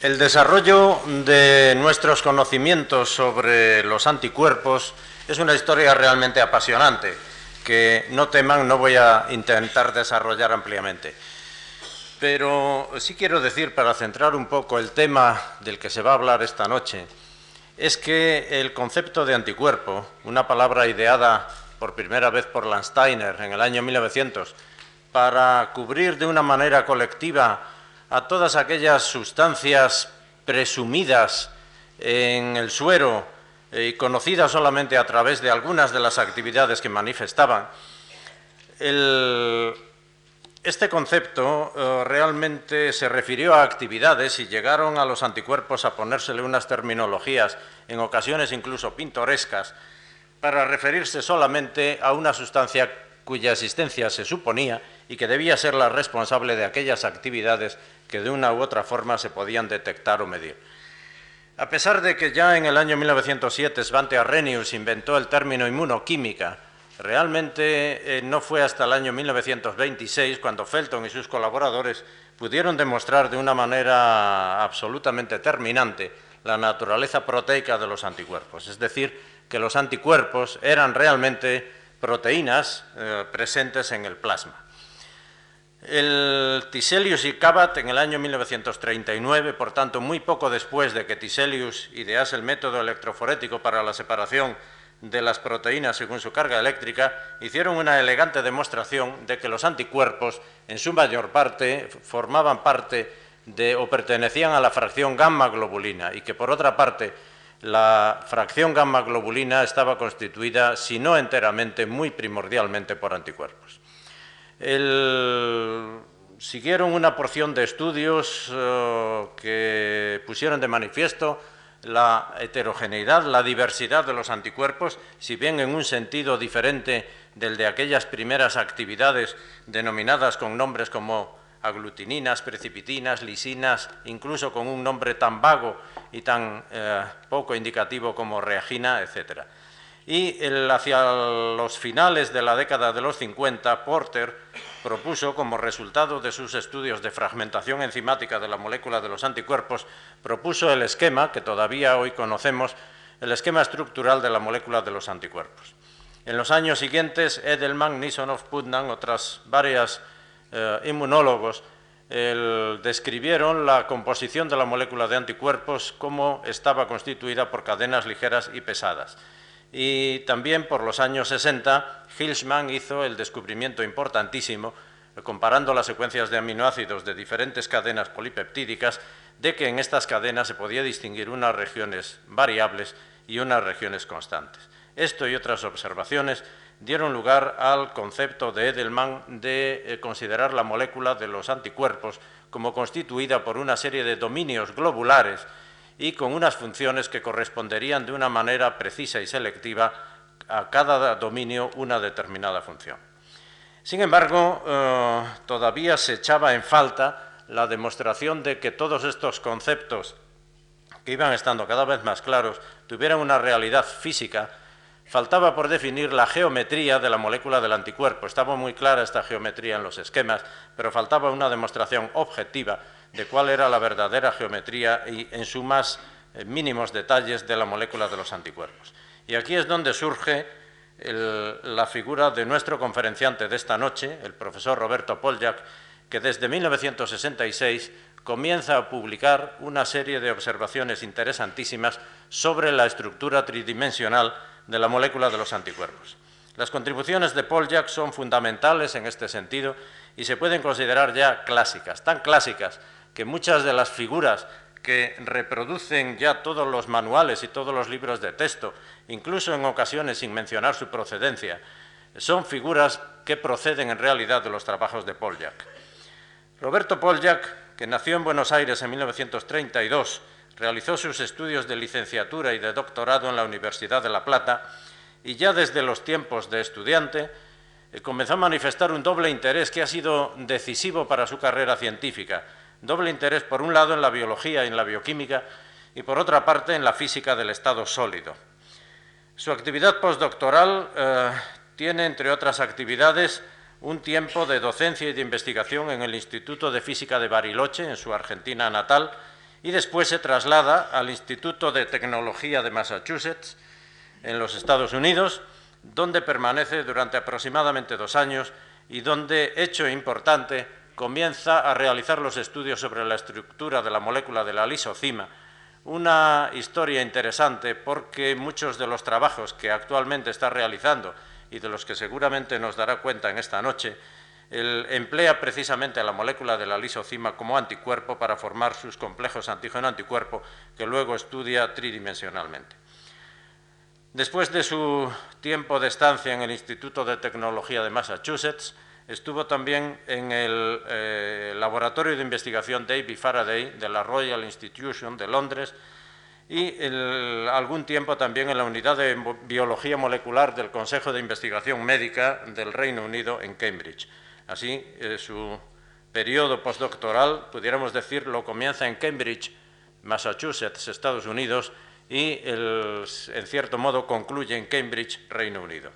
El desarrollo de nuestros conocimientos sobre los anticuerpos es una historia realmente apasionante que no teman, no voy a intentar desarrollar ampliamente. Pero sí quiero decir, para centrar un poco el tema del que se va a hablar esta noche, es que el concepto de anticuerpo, una palabra ideada por primera vez por Landsteiner en el año 1900 para cubrir de una manera colectiva a todas aquellas sustancias presumidas en el suero y conocidas solamente a través de algunas de las actividades que manifestaban, este concepto eh, realmente se refirió a actividades y llegaron a los anticuerpos a ponérsele unas terminologías, en ocasiones incluso pintorescas, para referirse solamente a una sustancia cuya existencia se suponía y que debía ser la responsable de aquellas actividades que de una u otra forma se podían detectar o medir. A pesar de que ya en el año 1907 Svante Arrhenius inventó el término inmunoquímica, realmente eh, no fue hasta el año 1926 cuando Felton y sus colaboradores pudieron demostrar de una manera absolutamente terminante la naturaleza proteica de los anticuerpos, es decir, que los anticuerpos eran realmente proteínas eh, presentes en el plasma. El Tiselius y Cabot en el año 1939, por tanto muy poco después de que Tiselius idease el método electroforético para la separación de las proteínas según su carga eléctrica, hicieron una elegante demostración de que los anticuerpos, en su mayor parte, formaban parte de o pertenecían a la fracción gamma globulina y que, por otra parte, la fracción gamma globulina estaba constituida, si no enteramente, muy primordialmente por anticuerpos. Siguieron una porción de estudios eh, que pusieron de manifiesto la heterogeneidad, la diversidad de los anticuerpos, si bien en un sentido diferente del de aquellas primeras actividades denominadas con nombres como aglutininas, precipitinas, lisinas, incluso con un nombre tan vago y tan eh, poco indicativo como reagina, etc. Y hacia los finales de la década de los 50, Porter propuso, como resultado de sus estudios de fragmentación enzimática de la molécula de los anticuerpos, propuso el esquema, que todavía hoy conocemos, el esquema estructural de la molécula de los anticuerpos. En los años siguientes, Edelman, Nisonov, Putnam, otras varias eh, inmunólogos describieron la composición de la molécula de anticuerpos como estaba constituida por cadenas ligeras y pesadas. Y también por los años 60, Hilschmann hizo el descubrimiento importantísimo, comparando las secuencias de aminoácidos de diferentes cadenas polipeptídicas, de que en estas cadenas se podía distinguir unas regiones variables y unas regiones constantes. Esto y otras observaciones dieron lugar al concepto de Edelman de eh, considerar la molécula de los anticuerpos como constituida por una serie de dominios globulares y con unas funciones que corresponderían de una manera precisa y selectiva a cada dominio una determinada función. Sin embargo, eh, todavía se echaba en falta la demostración de que todos estos conceptos, que iban estando cada vez más claros, tuvieran una realidad física Faltaba por definir la geometría de la molécula del anticuerpo. Estaba muy clara esta geometría en los esquemas, pero faltaba una demostración objetiva de cuál era la verdadera geometría y en sus más eh, mínimos detalles de la molécula de los anticuerpos. Y aquí es donde surge la figura de nuestro conferenciante de esta noche, el profesor Roberto Poljak, que desde 1966 comienza a publicar una serie de observaciones interesantísimas sobre la estructura tridimensional de la molécula de los anticuerpos. Las contribuciones de Paul Jack son fundamentales en este sentido y se pueden considerar ya clásicas, tan clásicas que muchas de las figuras que reproducen ya todos los manuales y todos los libros de texto, incluso en ocasiones sin mencionar su procedencia, son figuras que proceden en realidad de los trabajos de Paul Jack. Roberto Jack, que nació en Buenos Aires en 1932, Realizó sus estudios de licenciatura y de doctorado en la Universidad de La Plata y ya desde los tiempos de estudiante eh, comenzó a manifestar un doble interés que ha sido decisivo para su carrera científica. Doble interés, por un lado, en la biología y en la bioquímica y, por otra parte, en la física del estado sólido. Su actividad postdoctoral eh, tiene, entre otras actividades, un tiempo de docencia y de investigación en el Instituto de Física de Bariloche, en su Argentina natal, y después se traslada al Instituto de Tecnología de Massachusetts, en los Estados Unidos, donde permanece durante aproximadamente dos años y donde, hecho importante, comienza a realizar los estudios sobre la estructura de la molécula de la lisocima, una historia interesante porque muchos de los trabajos que actualmente está realizando y de los que seguramente nos dará cuenta en esta noche, emplea precisamente la molécula de la lisocima como anticuerpo para formar sus complejos antígeno-anticuerpo que luego estudia tridimensionalmente. Después de su tiempo de estancia en el Instituto de Tecnología de Massachusetts, estuvo también en el eh, Laboratorio de Investigación David Faraday de la Royal Institution de Londres y algún tiempo también en la Unidad de Biología Molecular del Consejo de Investigación Médica del Reino Unido en Cambridge. Así, eh, su periodo postdoctoral, pudiéramos decir, lo comienza en Cambridge, Massachusetts, Estados Unidos, y en cierto modo concluye en Cambridge, Reino Unido.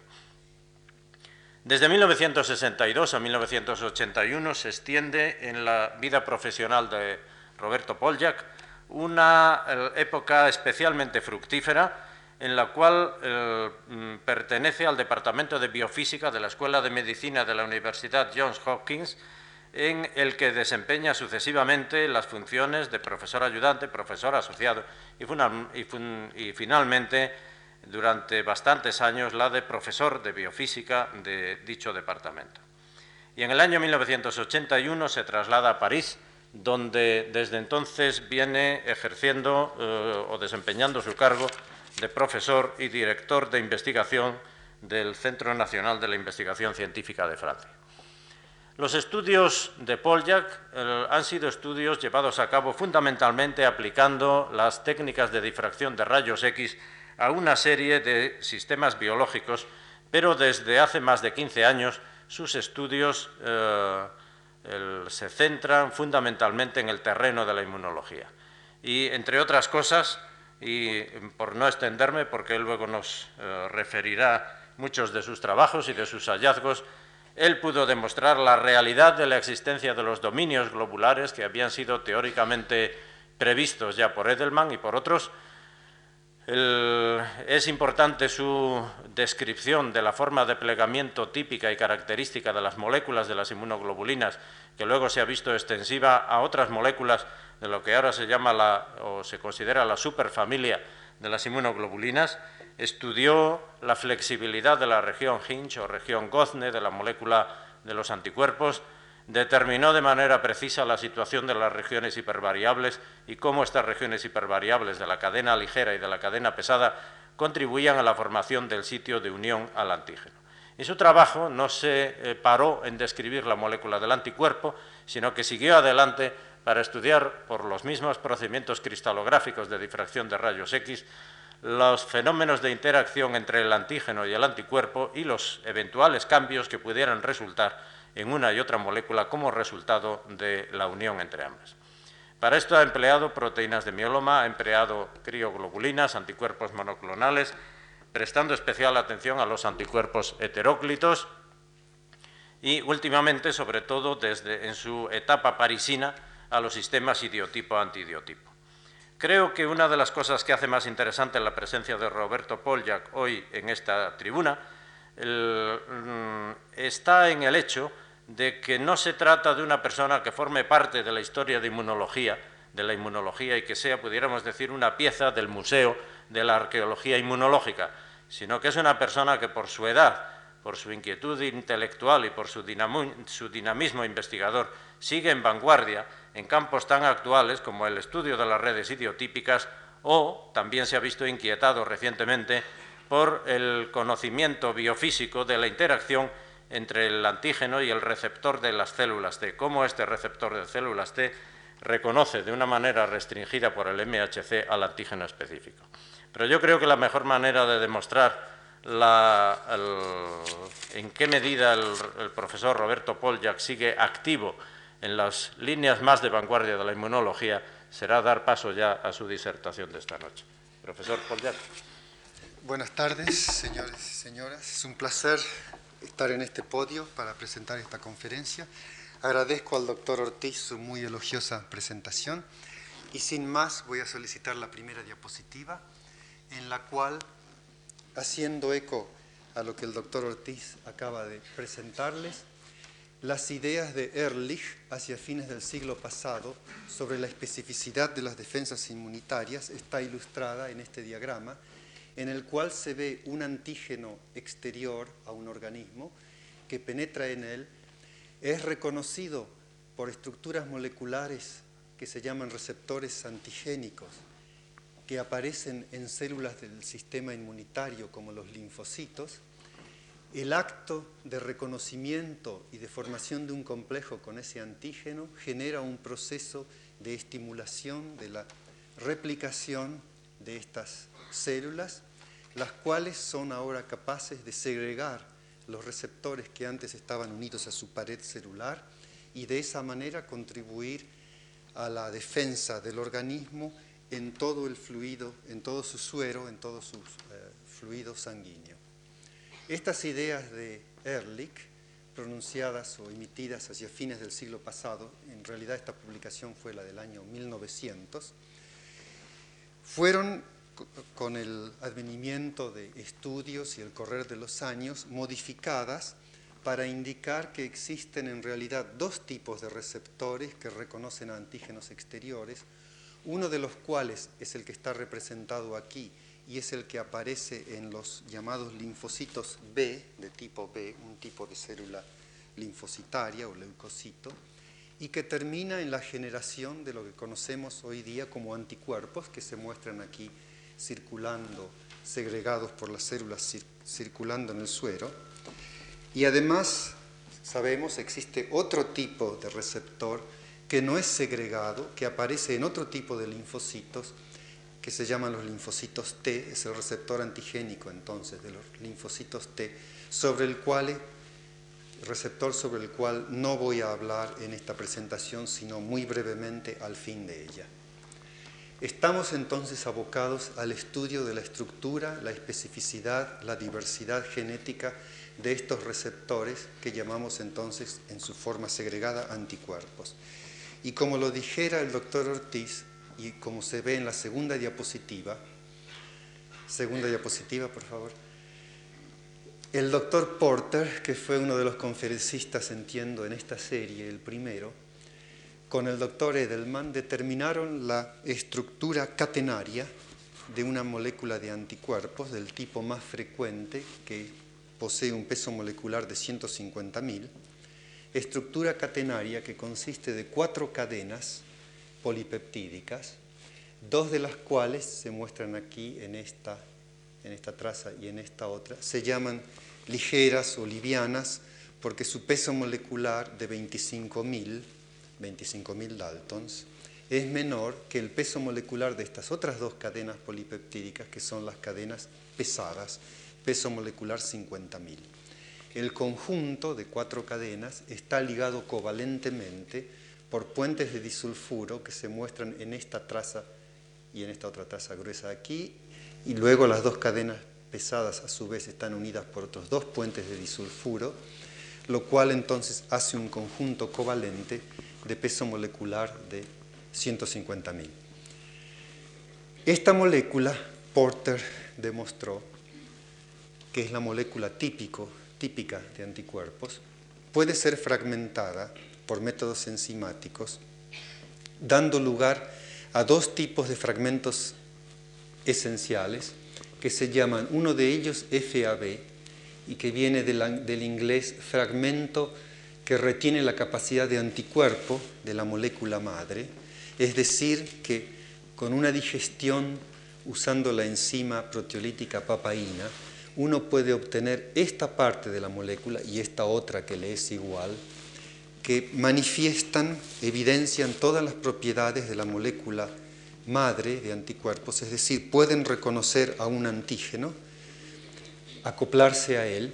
Desde 1962 a 1981 se extiende en la vida profesional de Roberto Poljak una eh, época especialmente fructífera en la cual eh, mm, pertenece al Departamento de Biofísica de la Escuela de Medicina de la Universidad Johns Hopkins en el que desempeña sucesivamente las funciones de profesor ayudante, profesor asociado y, finalmente, durante bastantes años, la de profesor de biofísica de dicho departamento. Y en el año 1981 se traslada a París, donde desde entonces viene ejerciendo eh, o desempeñando su cargo de profesor y director de investigación del Centro Nacional de la Investigación Científica de Francia. Los estudios de Poljak eh, han sido estudios llevados a cabo fundamentalmente aplicando las técnicas de difracción de rayos X a una serie de sistemas biológicos, pero desde hace más de 15 años sus estudios eh, se centran fundamentalmente en el terreno de la inmunología. Y, entre otras cosas, y por no extenderme, porque él luego nos eh, referirá muchos de sus trabajos y de sus hallazgos, él pudo demostrar la realidad de la existencia de los dominios globulares que habían sido teóricamente previstos ya por Edelman y por otros. Es importante su descripción de la forma de plegamiento típica y característica de las moléculas de las inmunoglobulinas, que luego se ha visto extensiva a otras moléculas de lo que ahora se llama la, o se considera la superfamilia de las inmunoglobulinas. Estudió la flexibilidad de la región Hinch o región Gozne de la molécula de los anticuerpos, determinó de manera precisa la situación de las regiones hipervariables y cómo estas regiones hipervariables de la cadena ligera y de la cadena pesada contribuían a la formación del sitio de unión al antígeno. Y su trabajo no se eh, paró en describir la molécula del anticuerpo, sino que siguió adelante para estudiar por los mismos procedimientos cristalográficos de difracción de rayos X los fenómenos de interacción entre el antígeno y el anticuerpo y los eventuales cambios que pudieran resultar en una y otra molécula como resultado de la unión entre ambas. Para esto ha empleado proteínas de mieloma, ha empleado crioglobulinas, anticuerpos monoclonales, prestando especial atención a los anticuerpos heteróclitos y últimamente, sobre todo desde en su etapa parisina, a los sistemas idiotipo-antidiotipo. Creo que una de las cosas que hace más interesante la presencia de Roberto Poljak hoy en esta tribuna mm, está en el hecho de que no se trata de una persona que forme parte de la historia de inmunología, de la inmunología y que sea, pudiéramos decir, una pieza del museo de la arqueología inmunológica, sino que es una persona que por su edad, por su inquietud intelectual y por su, dinamismo investigador sigue en vanguardia en campos tan actuales como el estudio de las redes idiotípicas o también se ha visto inquietado recientemente por el conocimiento biofísico de la interacción entre el antígeno y el receptor de las células T, cómo este receptor de células T reconoce de una manera restringida por el MHC al antígeno específico. Pero yo creo que la mejor manera de demostrar en qué medida el, el profesor Roberto Poljak sigue activo en las líneas más de vanguardia de la inmunología será dar paso ya a su disertación de esta noche. Profesor Polyak. Buenas tardes, señores y señoras. Es un placer estar en este podio para presentar esta conferencia. Agradezco al doctor Ortiz su muy elogiosa presentación Y sin más voy a solicitar la primera diapositiva, en la cual, haciendo eco a lo que el doctor Ortiz acaba de presentarles, las ideas de Ehrlich hacia fines del siglo pasado sobre la especificidad de las defensas inmunitarias está ilustrada en este diagrama, en el cual se ve un antígeno exterior a un organismo que penetra en él, es reconocido por estructuras moleculares que se llaman receptores antigénicos, que aparecen en células del sistema inmunitario como los linfocitos, el acto de reconocimiento y de formación de un complejo con ese antígeno genera un proceso de estimulación de la replicación de estas células, las cuales son ahora capaces de segregar los receptores que antes estaban unidos a su pared celular y de esa manera contribuir a la defensa del organismo en todo el fluido, en todo su suero, en todo su eh, fluido sanguíneo. Estas ideas de Ehrlich, pronunciadas o emitidas hacia fines del siglo pasado, en realidad esta publicación fue la del año 1900, fueron con el advenimiento de estudios y el correr de los años modificadas para indicar que existen en realidad dos tipos de receptores que reconocen antígenos exteriores, uno de los cuales es el que está representado aquí y es el que aparece en los llamados linfocitos B, de tipo B, un tipo de célula linfocitaria o leucocito, y que termina en la generación de lo que conocemos hoy día como anticuerpos, que se muestran aquí circulando, segregados por las células circulando en el suero. Y además, sabemos, existe otro tipo de receptor que no es segregado, que aparece en otro tipo de linfocitos, que se llaman los linfocitos T, es el receptor antigénico entonces de los linfocitos T, sobre el cual, receptor sobre el cual no voy a hablar en esta presentación, sino muy brevemente al fin de ella. Estamos entonces abocados al estudio de la estructura, la especificidad, la diversidad genética de estos receptores que llamamos entonces en su forma segregada anticuerpos. Y como lo dijera el doctor Ortiz, y como se ve en la segunda diapositiva, segunda diapositiva por favor, el doctor Porter, que fue uno de los conferencistas, entiendo, en esta serie, el primero, con el doctor Edelman determinaron la estructura catenaria de una molécula de anticuerpos del tipo más frecuente, que posee un peso molecular de 150.000, estructura catenaria que consiste de cuatro cadenas polipeptídicas, dos de las cuales se muestran aquí en esta, en esta traza y en esta otra, se llaman ligeras o livianas porque su peso molecular de 25.000 25.000 daltons es menor que el peso molecular de estas otras dos cadenas polipeptídicas que son las cadenas pesadas, peso molecular 50.000. El conjunto de cuatro cadenas está ligado covalentemente por puentes de disulfuro que se muestran en esta traza y en esta otra traza gruesa aquí, y luego las dos cadenas pesadas a su vez están unidas por otros dos puentes de disulfuro, lo cual entonces hace un conjunto covalente de peso molecular de 150.000. Esta molécula, Porter demostró que es la molécula típico, típica de anticuerpos, puede ser fragmentada por métodos enzimáticos, dando lugar a dos tipos de fragmentos esenciales que se llaman, uno de ellos FAB, y que viene del, inglés fragmento que retiene la capacidad de anticuerpo de la molécula madre, es decir, que con una digestión usando la enzima proteolítica papaína, uno puede obtener esta parte de la molécula y esta otra que le es igual, que manifiestan, evidencian todas las propiedades de la molécula madre de anticuerpos, es decir, pueden reconocer a un antígeno, acoplarse a él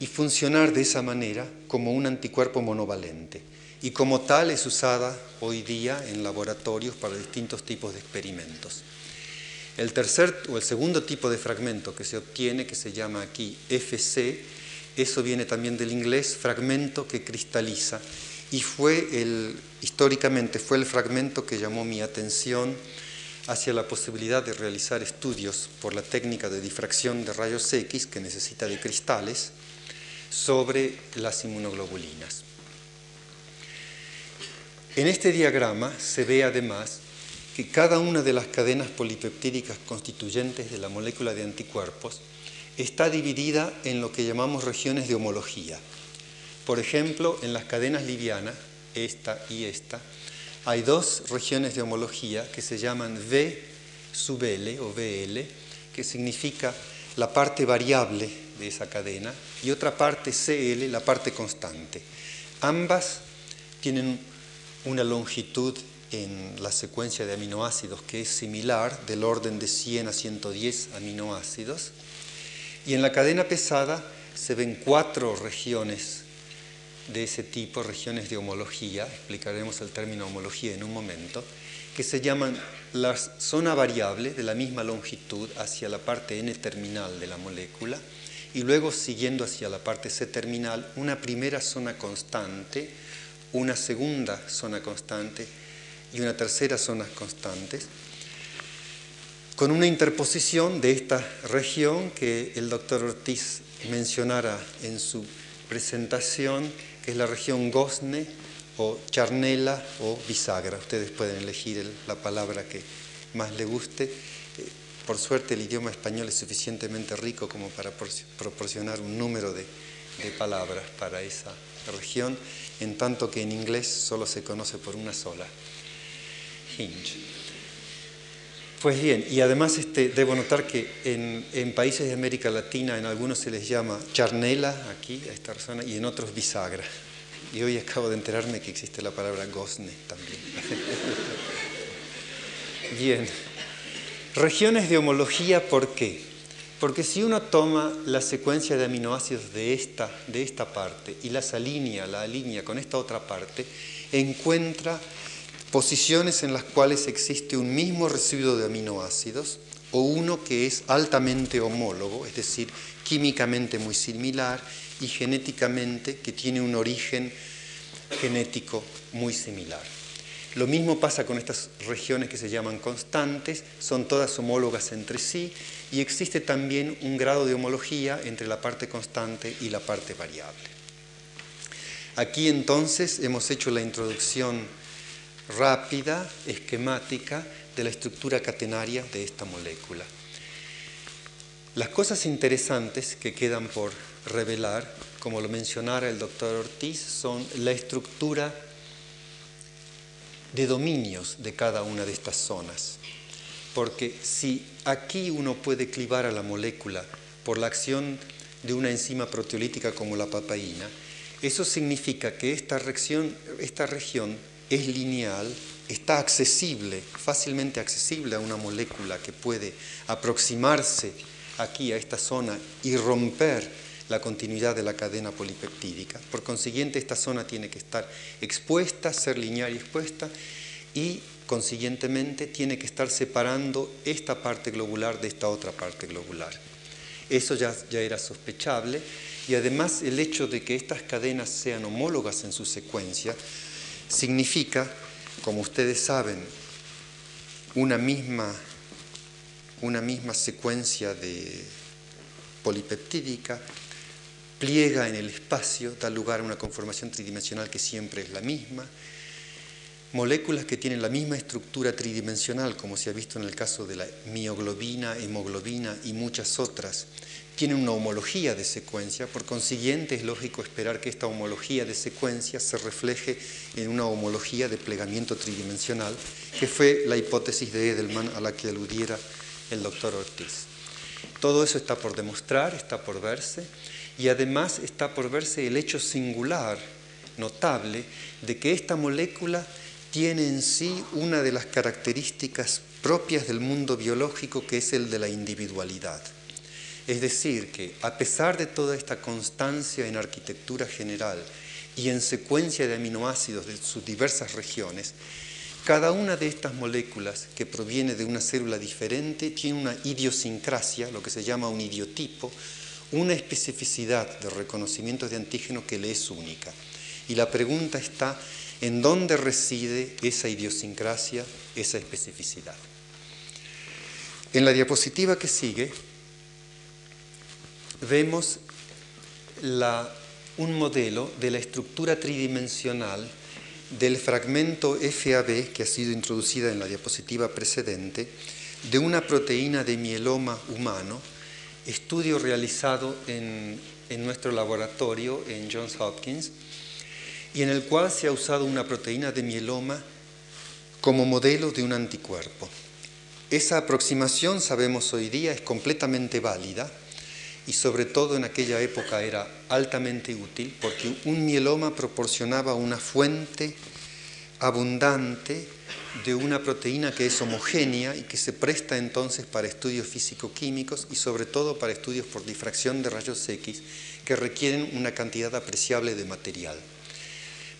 y funcionar de esa manera como un anticuerpo monovalente. Y como tal es usada hoy día en laboratorios para distintos tipos de experimentos. El tercer o el segundo tipo de fragmento que se obtiene, que se llama aquí FC, eso viene también del inglés, fragmento que cristaliza, y fue el históricamente fue el fragmento que llamó mi atención hacia la posibilidad de realizar estudios por la técnica de difracción de rayos X que necesita de cristales sobre las inmunoglobulinas. En este diagrama se ve además que cada una de las cadenas polipeptídicas constituyentes de la molécula de anticuerpos está dividida en lo que llamamos regiones de homología. Por ejemplo, en las cadenas livianas, esta y esta, hay dos regiones de homología que se llaman V sub L o VL, que significa la parte variable de esa cadena, y otra parte CL, la parte constante. Ambas tienen una longitud en la secuencia de aminoácidos que es similar, del orden de 100 a 110 aminoácidos, y en la cadena pesada se ven cuatro regiones de ese tipo, regiones de homología, explicaremos el término homología en un momento, que se llaman la zona variable de la misma longitud hacia la parte N terminal de la molécula y luego siguiendo hacia la parte C terminal una primera zona constante, una segunda zona constante y una tercera zona constantes, con una interposición de esta región que el doctor Ortiz mencionara en su presentación es la región Gosne o Charnela o Bisagra. Ustedes pueden elegir la palabra que más les guste. Por suerte el idioma español es suficientemente rico como para proporcionar un número de, palabras para esa región, en tanto que en inglés solo se conoce por una sola, hinge. Pues bien, y además este, debo notar que en, en, países de América Latina en algunos se les llama charnela, aquí, a esta zona, y en otros bisagra. Y hoy acabo de enterarme que existe la palabra gosne también. bien, regiones de homología, ¿por qué? Porque si uno toma la secuencia de aminoácidos de esta, de esta parte y las alinea, la alinea con esta otra parte, encuentra posiciones en las cuales existe un mismo residuo de aminoácidos o uno que es altamente homólogo, es decir, químicamente muy similar y genéticamente que tiene un origen genético muy similar. Lo mismo pasa con estas regiones que se llaman constantes, son todas homólogas entre sí y existe también un grado de homología entre la parte constante y la parte variable. Aquí entonces hemos hecho la introducción rápida, esquemática, de la estructura catenaria de esta molécula. Las cosas interesantes que quedan por revelar, como lo mencionara el doctor Ortiz, son la estructura de dominios de cada una de estas zonas. Porque si aquí uno puede clivar a la molécula por la acción de una enzima proteolítica como la papaína, eso significa que esta región, esta región es lineal, está accesible, fácilmente accesible a una molécula que puede aproximarse aquí a esta zona y romper la continuidad de la cadena polipeptídica. Por consiguiente, esta zona tiene que estar expuesta, ser lineal y expuesta, y consiguientemente tiene que estar separando esta parte globular de esta otra parte globular. Eso ya, era sospechable, y además el hecho de que estas cadenas sean homólogas en su secuencia significa, como ustedes saben, una misma, una misma secuencia de polipeptídica pliega en el espacio, da lugar a una conformación tridimensional que siempre es la misma. Moléculas que tienen la misma estructura tridimensional, como se ha visto en el caso de la mioglobina, hemoglobina y muchas otras, tienen una homología de secuencia, por consiguiente es lógico esperar que esta homología de secuencia se refleje en una homología de plegamiento tridimensional, que fue la hipótesis de Edelman a la que aludiera el doctor Ortiz. Todo eso está por demostrar, está por verse, y además está por verse el hecho singular, notable, de que esta molécula tiene en sí una de las características propias del mundo biológico, que es el de la individualidad. Es decir, que a pesar de toda esta constancia en arquitectura general y en secuencia de aminoácidos de sus diversas regiones, cada una de estas moléculas que proviene de una célula diferente tiene una idiosincrasia, lo que se llama un idiotipo, una especificidad de reconocimiento de antígeno que le es única. Y la pregunta está en dónde reside esa idiosincrasia, esa especificidad. En la diapositiva que sigue vemos un modelo de la estructura tridimensional del fragmento FAB que ha sido introducida en la diapositiva precedente de una proteína de mieloma humano, estudio realizado en, en nuestro laboratorio en Johns Hopkins, y en el cual se ha usado una proteína de mieloma como modelo de un anticuerpo. Esa aproximación, sabemos hoy día, es completamente válida y sobre todo en aquella época era altamente útil porque un mieloma proporcionaba una fuente abundante de una proteína que es homogénea y que se presta entonces para estudios físico-químicos y sobre todo para estudios por difracción de rayos X que requieren una cantidad apreciable de material.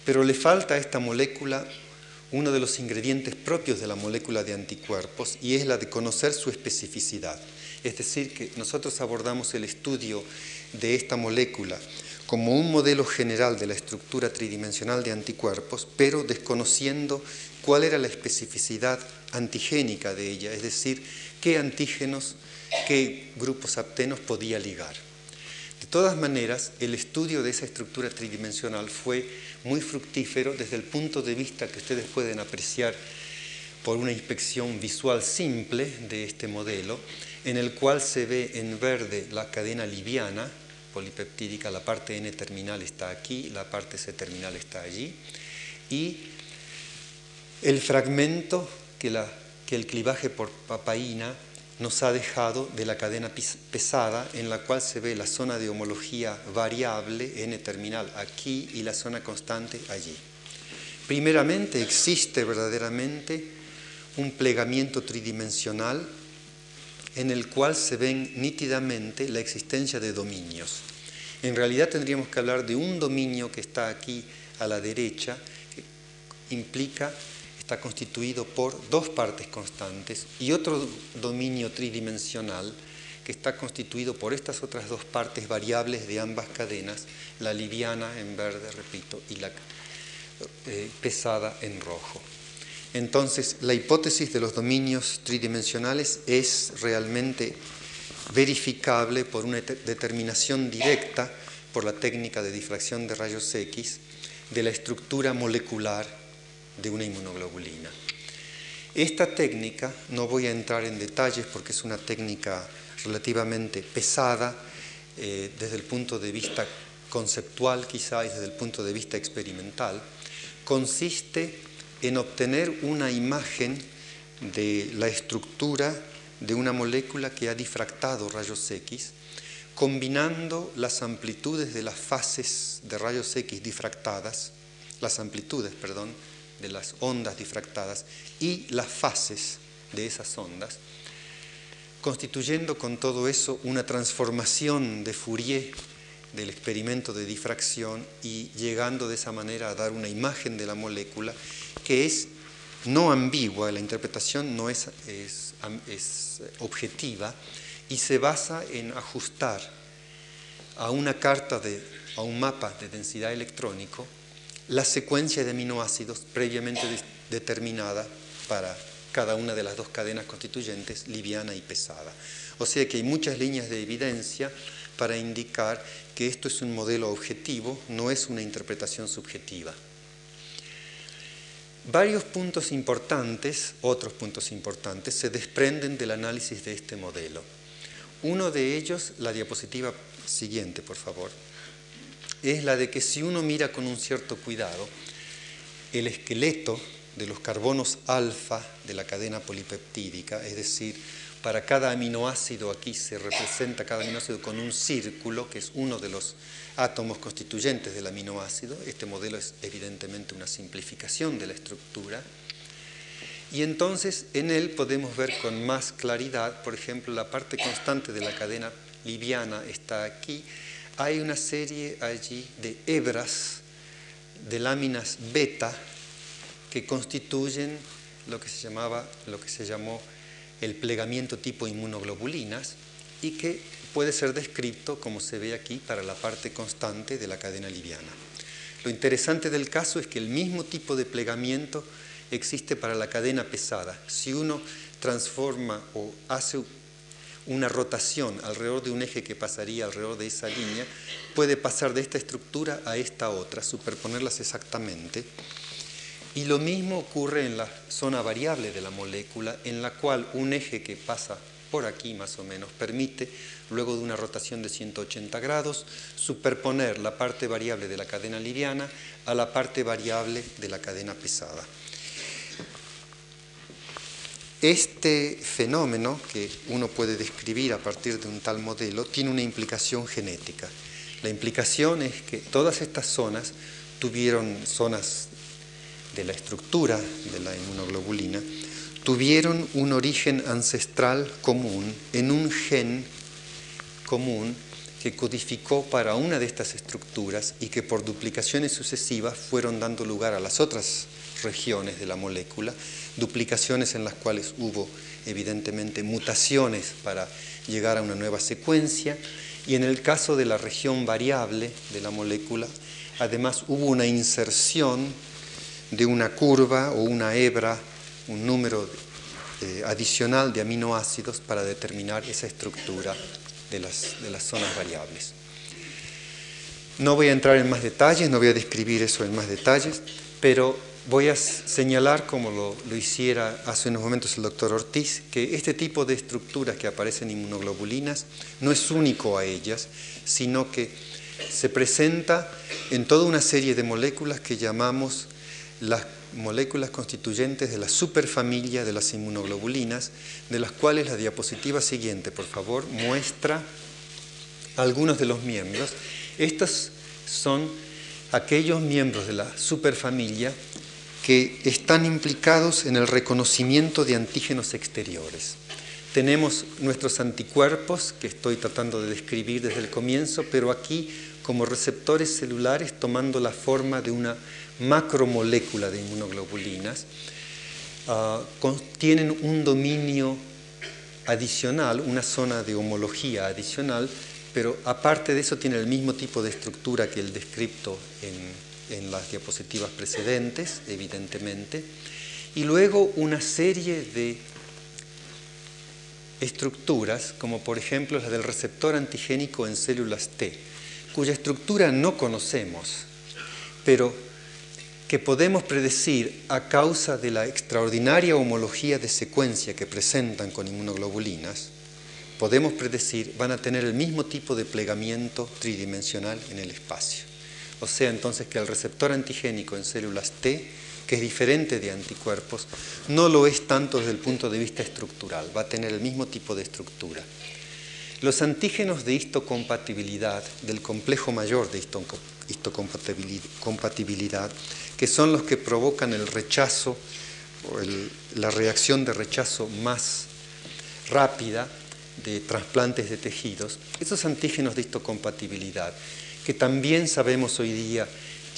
Pero le falta a esta molécula uno de los ingredientes propios de la molécula de anticuerpos y es la de conocer su especificidad. Es decir, que nosotros abordamos el estudio de esta molécula como un modelo general de la estructura tridimensional de anticuerpos, pero desconociendo cuál era la especificidad antigénica de ella, es decir, qué antígenos, qué grupos aptenos podía ligar. De todas maneras, el estudio de esa estructura tridimensional fue muy fructífero desde el punto de vista que ustedes pueden apreciar por una inspección visual simple de este modelo, en el cual se ve en verde la cadena liviana polipeptídica, la parte N terminal está aquí, la parte C terminal está allí, y el fragmento que, la, que el clivaje por papaína nos ha dejado de la cadena pesada en la cual se ve la zona de homología variable n terminal aquí y la zona constante allí. Primeramente existe verdaderamente un plegamiento tridimensional en el cual se ven nítidamente la existencia de dominios. En realidad tendríamos que hablar de un dominio que está aquí a la derecha, que implica está constituido por dos partes constantes y otro dominio tridimensional que está constituido por estas otras dos partes variables de ambas cadenas, la liviana en verde, repito, y la eh, pesada en rojo. Entonces, la hipótesis de los dominios tridimensionales es realmente verificable por una determinación directa por la técnica de difracción de rayos X de la estructura molecular de una inmunoglobulina. Esta técnica, no voy a entrar en detalles porque es una técnica relativamente pesada eh, desde el punto de vista conceptual quizá y desde el punto de vista experimental, consiste en obtener una imagen de la estructura de una molécula que ha difractado rayos X, combinando las amplitudes de las fases de rayos X difractadas, las amplitudes, perdón, de las ondas difractadas y las fases de esas ondas, constituyendo con todo eso una transformación de Fourier del experimento de difracción y llegando de esa manera a dar una imagen de la molécula que es no ambigua, la interpretación no es, es, es objetiva y se basa en ajustar a una carta de, a un mapa de densidad electrónico la secuencia de aminoácidos previamente determinada para cada una de las dos cadenas constituyentes, liviana y pesada. O sea que hay muchas líneas de evidencia para indicar que esto es un modelo objetivo, no es una interpretación subjetiva. Varios puntos importantes, otros puntos importantes, se desprenden del análisis de este modelo. Uno de ellos, la diapositiva siguiente, por favor es la de que si uno mira con un cierto cuidado, el esqueleto de los carbonos alfa de la cadena polipeptídica, es decir, para cada aminoácido aquí se representa cada aminoácido con un círculo, que es uno de los átomos constituyentes del aminoácido. Este modelo es evidentemente una simplificación de la estructura. Y entonces en él podemos ver con más claridad, por ejemplo, la parte constante de la cadena liviana está aquí, hay una serie allí de hebras de láminas beta que constituyen lo que se llamaba, lo que se llamó el plegamiento tipo inmunoglobulinas y que puede ser descrito como se ve aquí para la parte constante de la cadena liviana. Lo interesante del caso es que el mismo tipo de plegamiento existe para la cadena pesada. Si uno transforma o hace una rotación alrededor de un eje que pasaría alrededor de esa línea, puede pasar de esta estructura a esta otra, superponerlas exactamente. Y lo mismo ocurre en la zona variable de la molécula, en la cual un eje que pasa por aquí más o menos permite, luego de una rotación de 180 grados, superponer la parte variable de la cadena liviana a la parte variable de la cadena pesada. Este fenómeno que uno puede describir a partir de un tal modelo tiene una implicación genética. La implicación es que todas estas zonas tuvieron zonas de la estructura de la inmunoglobulina, tuvieron un origen ancestral común en un gen común que codificó para una de estas estructuras y que por duplicaciones sucesivas fueron dando lugar a las otras regiones de la molécula, duplicaciones en las cuales hubo evidentemente mutaciones para llegar a una nueva secuencia. Y en el caso de la región variable de la molécula, además hubo una inserción de una curva o una hebra, un número eh, adicional de aminoácidos para determinar esa estructura de las, de las zonas variables. No voy a entrar en más detalles, no voy a describir eso en más detalles, pero Voy a señalar, como lo, hiciera hace unos momentos el doctor Ortiz, que este tipo de estructuras que aparecen en inmunoglobulinas no es único a ellas, sino que se presenta en toda una serie de moléculas que llamamos las moléculas constituyentes de la superfamilia de las inmunoglobulinas, de las cuales la diapositiva siguiente, por favor, muestra algunos de los miembros. Estos son aquellos miembros de la superfamilia que están implicados en el reconocimiento de antígenos exteriores. Tenemos nuestros anticuerpos, que estoy tratando de describir desde el comienzo, pero aquí como receptores celulares tomando la forma de una macromolécula de inmunoglobulinas, ah, tienen un dominio adicional, una zona de homología adicional, pero aparte de eso tiene el mismo tipo de estructura que el descripto en en las diapositivas precedentes, evidentemente, y luego una serie de estructuras, como por ejemplo la del receptor antigénico en células T, cuya estructura no conocemos, pero que podemos predecir a causa de la extraordinaria homología de secuencia que presentan con inmunoglobulinas, podemos predecir van a tener el mismo tipo de plegamiento tridimensional en el espacio. O sea entonces que el receptor antigénico en células T, que es diferente de anticuerpos, no lo es tanto desde el punto de vista estructural, va a tener el mismo tipo de estructura. Los antígenos de histocompatibilidad, del complejo mayor de histocompatibilidad, que son los que provocan el rechazo o la reacción de rechazo más rápida de trasplantes de tejidos, esos antígenos de histocompatibilidad que también sabemos hoy día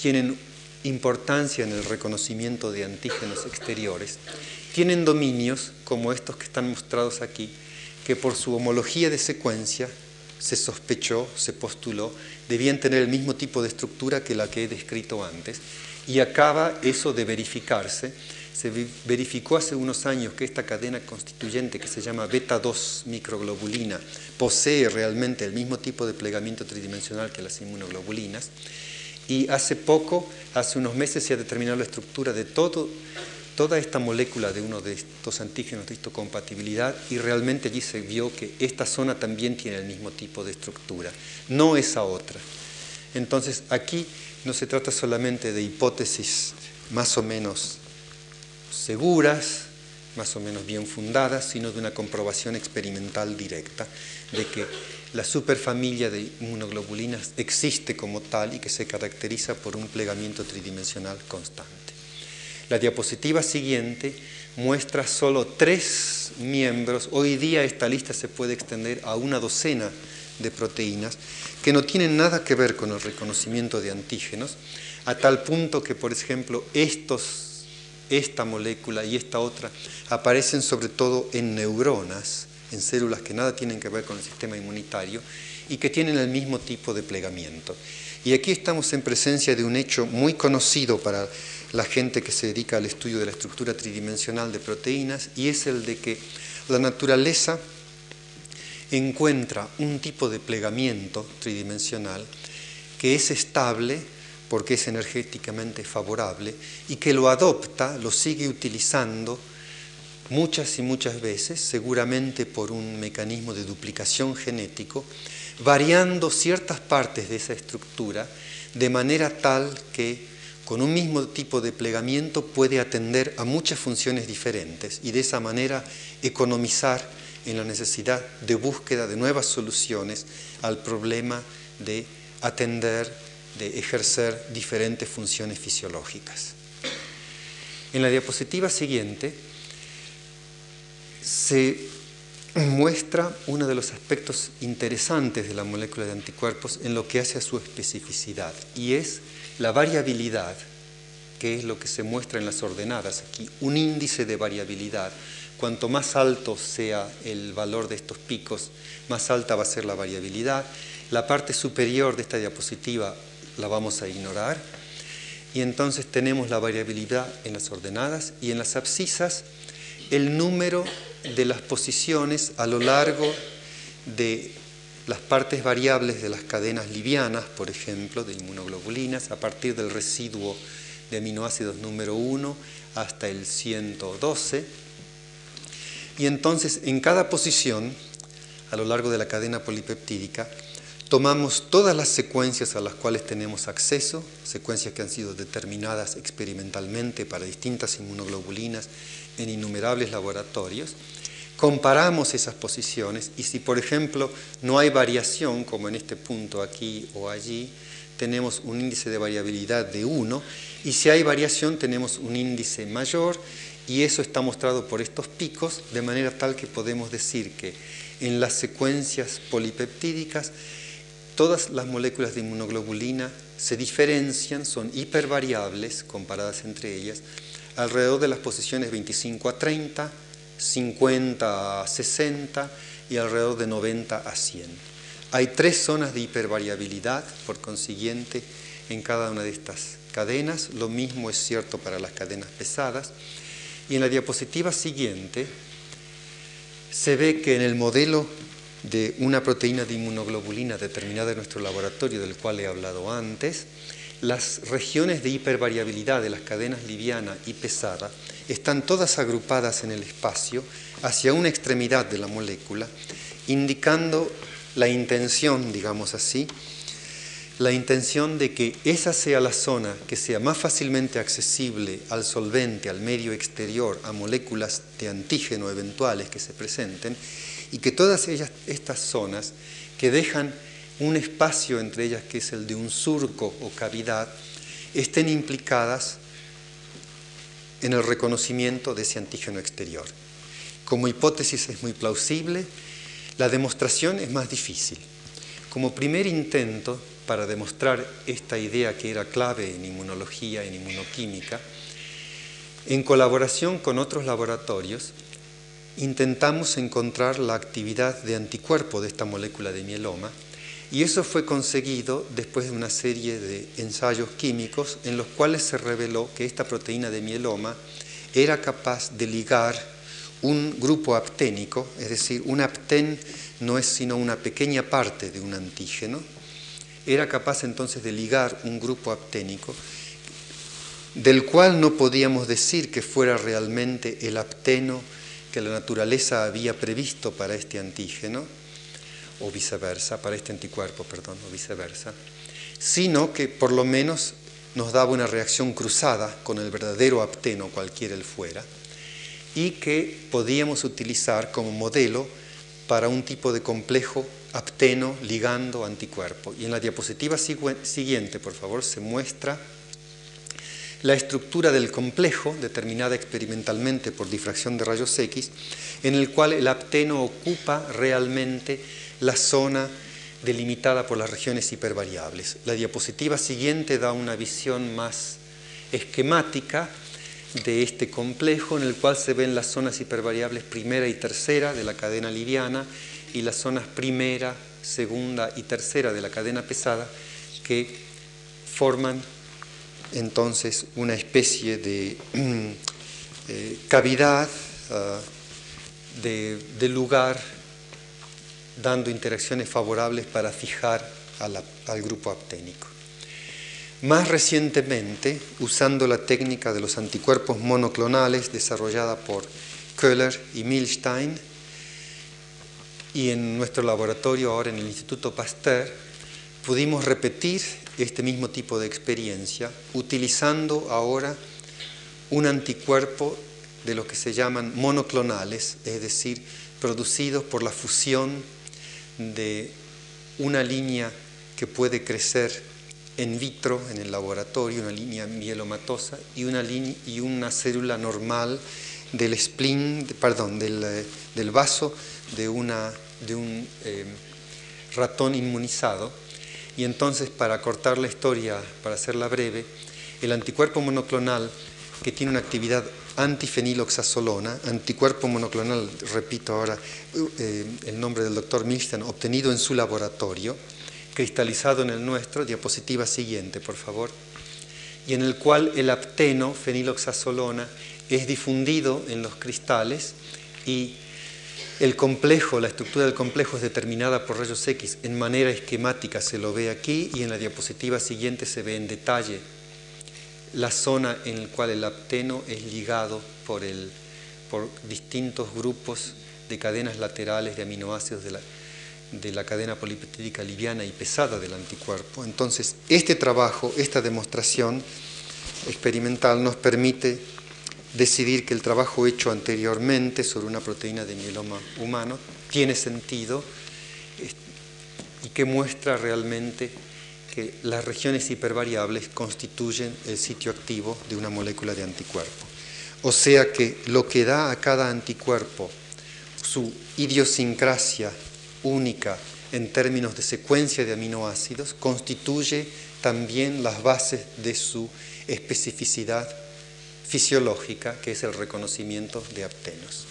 tienen importancia en el reconocimiento de antígenos exteriores, tienen dominios como estos que están mostrados aquí, que por su homología de secuencia se sospechó, se postuló, debían tener el mismo tipo de estructura que la que he descrito antes, y acaba eso de verificarse. Se verificó hace unos años que esta cadena constituyente que se llama beta-2 microglobulina posee realmente el mismo tipo de plegamiento tridimensional que las inmunoglobulinas. Y hace poco, hace unos meses, se ha determinado la estructura de todo, toda esta molécula de uno de estos antígenos de histocompatibilidad y realmente allí se vio que esta zona también tiene el mismo tipo de estructura, no esa otra. Entonces, aquí no se trata solamente de hipótesis más o menos seguras, más o menos bien fundadas, sino de una comprobación experimental directa de que la superfamilia de inmunoglobulinas existe como tal y que se caracteriza por un plegamiento tridimensional constante. La diapositiva siguiente muestra solo tres miembros. Hoy día esta lista se puede extender a una docena de proteínas que no tienen nada que ver con el reconocimiento de antígenos, a tal punto que, por ejemplo, esta molécula y esta otra aparecen sobre todo en neuronas, en células que nada tienen que ver con el sistema inmunitario y que tienen el mismo tipo de plegamiento. Y aquí estamos en presencia de un hecho muy conocido para la gente que se dedica al estudio de la estructura tridimensional de proteínas, y es el de que la naturaleza encuentra un tipo de plegamiento tridimensional que es estable porque es energéticamente favorable y que lo adopta, lo sigue utilizando muchas y muchas veces, seguramente por un mecanismo de duplicación genético, variando ciertas partes de esa estructura de manera tal que con un mismo tipo de plegamiento puede atender a muchas funciones diferentes y de esa manera economizar en la necesidad de búsqueda de nuevas soluciones al problema de atender, de ejercer diferentes funciones fisiológicas. En la diapositiva siguiente se muestra uno de los aspectos interesantes de la molécula de anticuerpos en lo que hace a su especificidad y es la variabilidad, que es lo que se muestra en las ordenadas aquí, un índice de variabilidad Cuanto más alto sea el valor de estos picos, más alta va a ser la variabilidad. La parte superior de esta diapositiva la vamos a ignorar. Y entonces tenemos la variabilidad en las ordenadas y en las abscisas el número de las posiciones a lo largo de las partes variables de las cadenas livianas, por ejemplo, de inmunoglobulinas, a partir del residuo de aminoácidos número 1 hasta el 112 y entonces en cada posición, a lo largo de la cadena polipeptídica, tomamos todas las secuencias a las cuales tenemos acceso, secuencias que han sido determinadas experimentalmente para distintas inmunoglobulinas en innumerables laboratorios, comparamos esas posiciones y si por ejemplo no hay variación, como en este punto aquí o allí, tenemos un índice de variabilidad de 1 y si hay variación tenemos un índice mayor y eso está mostrado por estos picos, de manera tal que podemos decir que en las secuencias polipeptídicas todas las moléculas de inmunoglobulina se diferencian, son hipervariables comparadas entre ellas, alrededor de las posiciones 25 a 30, 50 a 60 y alrededor de 90 a 100. Hay tres zonas de hipervariabilidad, por consiguiente, en cada una de estas cadenas. Lo mismo es cierto para las cadenas pesadas. Y en la diapositiva siguiente se ve que en el modelo de una proteína de inmunoglobulina determinada en nuestro laboratorio, del cual he hablado antes, las regiones de hipervariabilidad de las cadenas liviana y pesada están todas agrupadas en el espacio hacia una extremidad de la molécula, indicando la intención, digamos así, la intención de que esa sea la zona que sea más fácilmente accesible al solvente, al medio exterior, a moléculas de antígeno eventuales que se presenten, y que todas ellas, estas zonas que dejan un espacio entre ellas que es el de un surco o cavidad, estén implicadas en el reconocimiento de ese antígeno exterior. Como hipótesis es muy plausible, la demostración es más difícil. Como primer intento, para demostrar esta idea que era clave en inmunología, en inmunoquímica, en colaboración con otros laboratorios, intentamos encontrar la actividad de anticuerpo de esta molécula de mieloma y eso fue conseguido después de una serie de ensayos químicos en los cuales se reveló que esta proteína de mieloma era capaz de ligar un grupo apténico, es decir, un aptén no es sino una pequeña parte de un antígeno, era capaz entonces de ligar un grupo apténico del cual no podíamos decir que fuera realmente el apteno que la naturaleza había previsto para este antígeno, o viceversa, para este anticuerpo, perdón, o viceversa, sino que por lo menos nos daba una reacción cruzada con el verdadero apteno, cualquiera él fuera, y que podíamos utilizar como modelo para un tipo de complejo apteno ligando anticuerpo. Y en la diapositiva siguiente, por favor, se muestra la estructura del complejo, determinada experimentalmente por difracción de rayos X, en el cual el apteno ocupa realmente la zona delimitada por las regiones hipervariables. La diapositiva siguiente da una visión más esquemática de este complejo en el cual se ven las zonas hipervariables primera y tercera de la cadena liviana y las zonas primera, segunda y tercera de la cadena pesada que forman entonces una especie de eh, cavidad, ah, de, lugar, dando interacciones favorables para fijar al grupo apténico. Más recientemente, usando la técnica de los anticuerpos monoclonales desarrollada por Köhler y Milstein, y en nuestro laboratorio ahora en el Instituto Pasteur, pudimos repetir este mismo tipo de experiencia utilizando ahora un anticuerpo de lo que se llaman monoclonales, es decir, producidos por la fusión de una línea que puede crecer en vitro en el laboratorio, una línea mielomatosa y una, y una célula normal del spleen, perdón, del, del vaso de, una, de un eh, ratón inmunizado. Y entonces, para cortar la historia, para hacerla breve, el anticuerpo monoclonal, que tiene una actividad antifeniloxazolona, anticuerpo monoclonal, repito ahora eh, el nombre del doctor Milstein, obtenido en su laboratorio, cristalizado en el nuestro, diapositiva siguiente, por favor, y en el cual el apteno, feniloxazolona, es difundido en los cristales y el complejo, la estructura del complejo es determinada por rayos X. En manera esquemática, se lo ve aquí y en la diapositiva siguiente se ve en detalle la zona en la cual el apteno es ligado por, el, por distintos grupos de cadenas laterales de aminoácidos de la, de la cadena polipeptídica liviana y pesada del anticuerpo. Entonces, este trabajo, esta demostración experimental nos permite decidir que el trabajo hecho anteriormente sobre una proteína de mieloma humano tiene sentido y que muestra realmente que las regiones hipervariables constituyen el sitio activo de una molécula de anticuerpo. O sea que lo que da a cada anticuerpo su idiosincrasia única en términos de secuencia de aminoácidos constituye también las bases de su especificidad fisiológica, que es el reconocimiento de aptenos,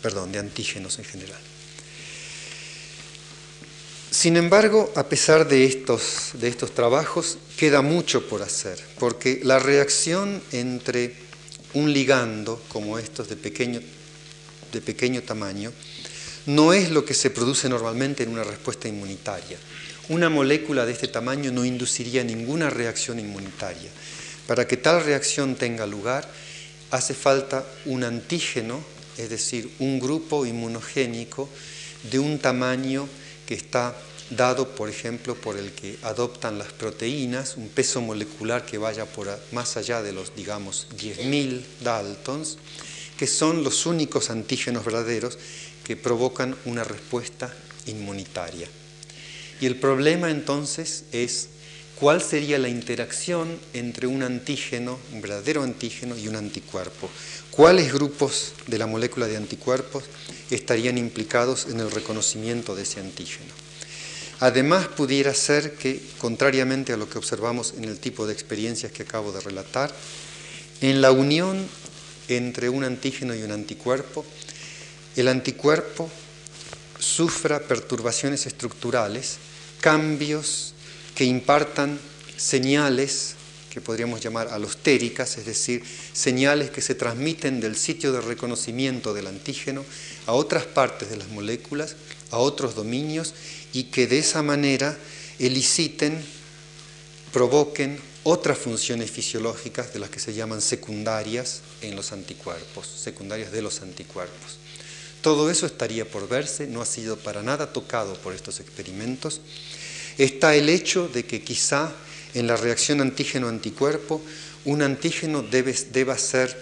perdón, de antígenos en general. Sin embargo, a pesar de estos, de estos trabajos, queda mucho por hacer, porque la reacción entre un ligando como estos de pequeño, de pequeño tamaño no es lo que se produce normalmente en una respuesta inmunitaria. Una molécula de este tamaño no induciría ninguna reacción inmunitaria. Para que tal reacción tenga lugar, hace falta un antígeno, es decir, un grupo inmunogénico de un tamaño que está dado, por ejemplo, por el que adoptan las proteínas, un peso molecular que vaya por más allá de los, digamos, 10.000 Daltons, que son los únicos antígenos verdaderos que provocan una respuesta inmunitaria. Y el problema entonces es cuál sería la interacción entre un antígeno, un verdadero antígeno y un anticuerpo. ¿Cuáles grupos de la molécula de anticuerpos estarían implicados en el reconocimiento de ese antígeno? Además, pudiera ser que, contrariamente a lo que observamos en el tipo de experiencias que acabo de relatar, en la unión entre un antígeno y un anticuerpo, el anticuerpo sufra perturbaciones estructurales, cambios que impartan señales que podríamos llamar alostéricas, es decir, señales que se transmiten del sitio de reconocimiento del antígeno a otras partes de las moléculas, a otros dominios, y que de esa manera eliciten, provoquen otras funciones fisiológicas de las que se llaman secundarias en los anticuerpos, secundarias de los anticuerpos. Todo eso estaría por verse, no ha sido para nada tocado por estos experimentos está el hecho de que quizá en la reacción antígeno-anticuerpo un antígeno debe, deba ser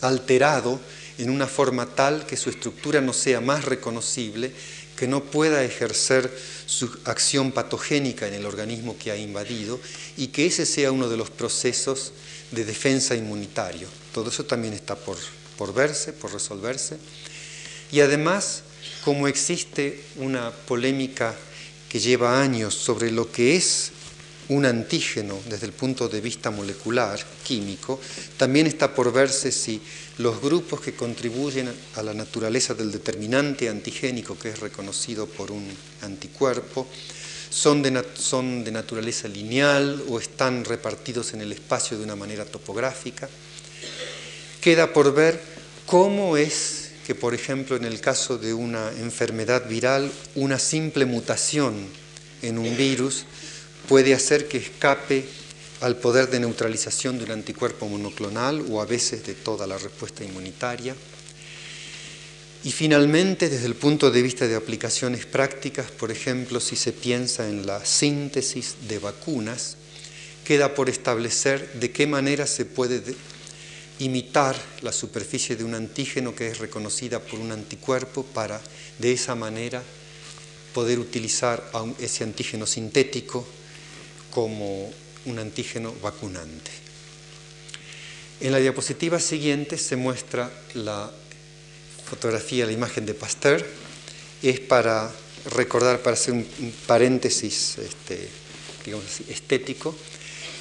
alterado en una forma tal que su estructura no sea más reconocible, que no pueda ejercer su acción patogénica en el organismo que ha invadido y que ese sea uno de los procesos de defensa inmunitario. Todo eso también está por, por verse, por resolverse. Y además, como existe una polémica que lleva años sobre lo que es un antígeno desde el punto de vista molecular, químico, también está por verse si los grupos que contribuyen a la naturaleza del determinante antigénico que es reconocido por un anticuerpo son de, son de naturaleza lineal o están repartidos en el espacio de una manera topográfica. Queda por ver cómo es que, por ejemplo, en el caso de una enfermedad viral, una simple mutación en un virus puede hacer que escape al poder de neutralización de un anticuerpo monoclonal o a veces de toda la respuesta inmunitaria. Y finalmente, desde el punto de vista de aplicaciones prácticas, por ejemplo, si se piensa en la síntesis de vacunas, queda por establecer de qué manera se puede imitar la superficie de un antígeno que es reconocida por un anticuerpo para de esa manera poder utilizar ese antígeno sintético como un antígeno vacunante. En la diapositiva siguiente se muestra la fotografía, la imagen de Pasteur, es para recordar, para hacer un, paréntesis este, digamos así, estético,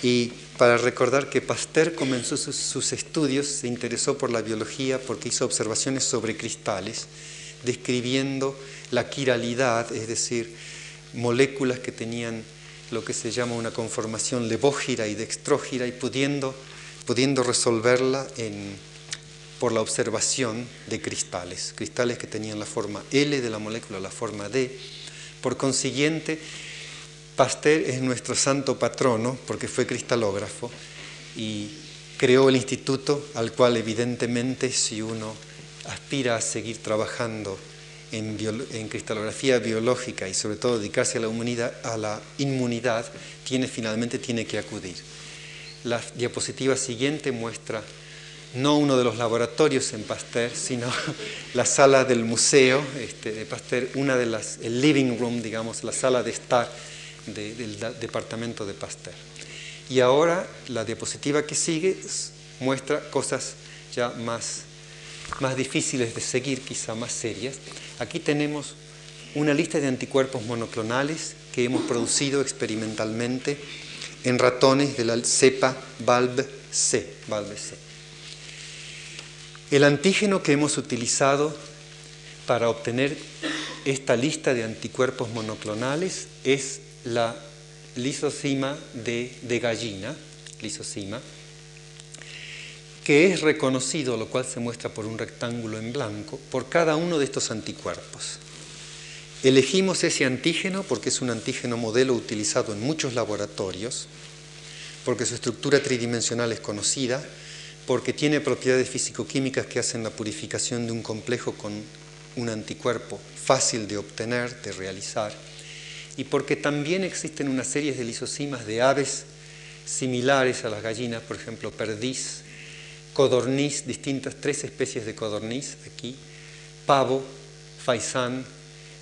y para recordar que Pasteur comenzó sus, estudios, se interesó por la biología porque hizo observaciones sobre cristales, describiendo la quiralidad, es decir, moléculas que tenían lo que se llama una conformación levógira y dextrógira y pudiendo, pudiendo resolverla por la observación de cristales, cristales que tenían la forma L de la molécula, la forma D. Por consiguiente, Pasteur es nuestro santo patrono porque fue cristalógrafo y creó el instituto al cual evidentemente si uno aspira a seguir trabajando en, en, cristalografía biológica y sobre todo dedicarse a la, a la inmunidad, tiene, finalmente tiene que acudir. La diapositiva siguiente muestra no uno de los laboratorios en Pasteur, sino la sala del museo este, de Pasteur, una de las, el living room, digamos, la sala de estar del departamento de Pasteur. Y ahora la diapositiva que sigue muestra cosas ya más, más difíciles de seguir, quizá más serias. Aquí tenemos una lista de anticuerpos monoclonales que hemos producido experimentalmente en ratones de la cepa VALB-C. VALB-C. El antígeno que hemos utilizado para obtener esta lista de anticuerpos monoclonales es la lisocima de, gallina, lisocima, que es reconocido, lo cual se muestra por un rectángulo en blanco, por cada uno de estos anticuerpos. Elegimos ese antígeno porque es un antígeno modelo utilizado en muchos laboratorios, porque su estructura tridimensional es conocida, porque tiene propiedades físico-químicas que hacen la purificación de un complejo con un anticuerpo fácil de obtener, de realizar, y porque también existen una serie de lisosimas de aves similares a las gallinas, por ejemplo, perdiz, codorniz, distintas tres especies de codorniz aquí, pavo, faisán,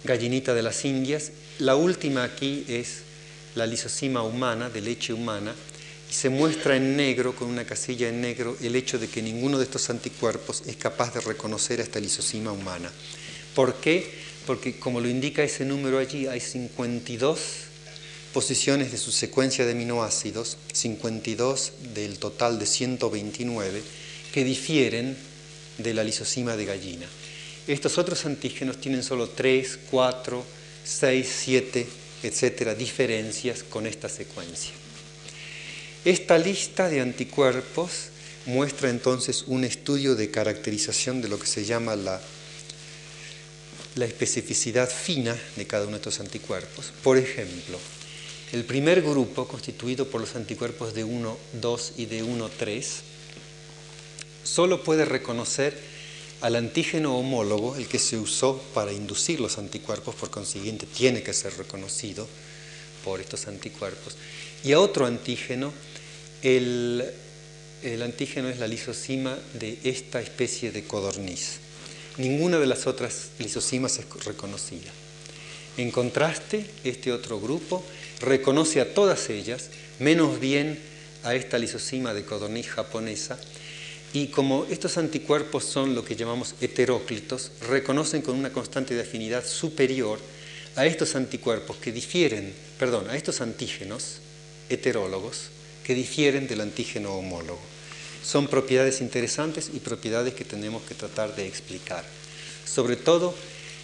gallinita de las Indias. La última aquí es la lisosima humana, de leche humana, y se muestra en negro, con una casilla en negro, el hecho de que ninguno de estos anticuerpos es capaz de reconocer a esta lisosima humana. ¿Por qué? Porque como lo indica ese número allí, hay 52 posiciones de su secuencia de aminoácidos, 52 del total de 129, que difieren de la lisosima de gallina. Estos otros antígenos tienen solo 3, 4, 6, 7, etcétera, diferencias con esta secuencia. Esta lista de anticuerpos muestra entonces un estudio de caracterización de lo que se llama la, la especificidad fina de cada uno de estos anticuerpos. Por ejemplo, el primer grupo, constituido por los anticuerpos de 1, 2 y de 1, 3, solo puede reconocer al antígeno homólogo, el que se usó para inducir los anticuerpos, por consiguiente tiene que ser reconocido por estos anticuerpos, y a otro antígeno el, antígeno es la lisosima de esta especie de codorniz. Ninguna de las otras lisosimas es reconocida. En contraste, este otro grupo reconoce a todas ellas, menos bien a esta lisosima de codorniz japonesa, y como estos anticuerpos son lo que llamamos heteróclitos, reconocen con una constante de afinidad superior a estos anticuerpos que difieren, perdón, a estos antígenos heterólogos que difieren del antígeno homólogo. Son propiedades interesantes y propiedades que tenemos que tratar de explicar. Sobre todo,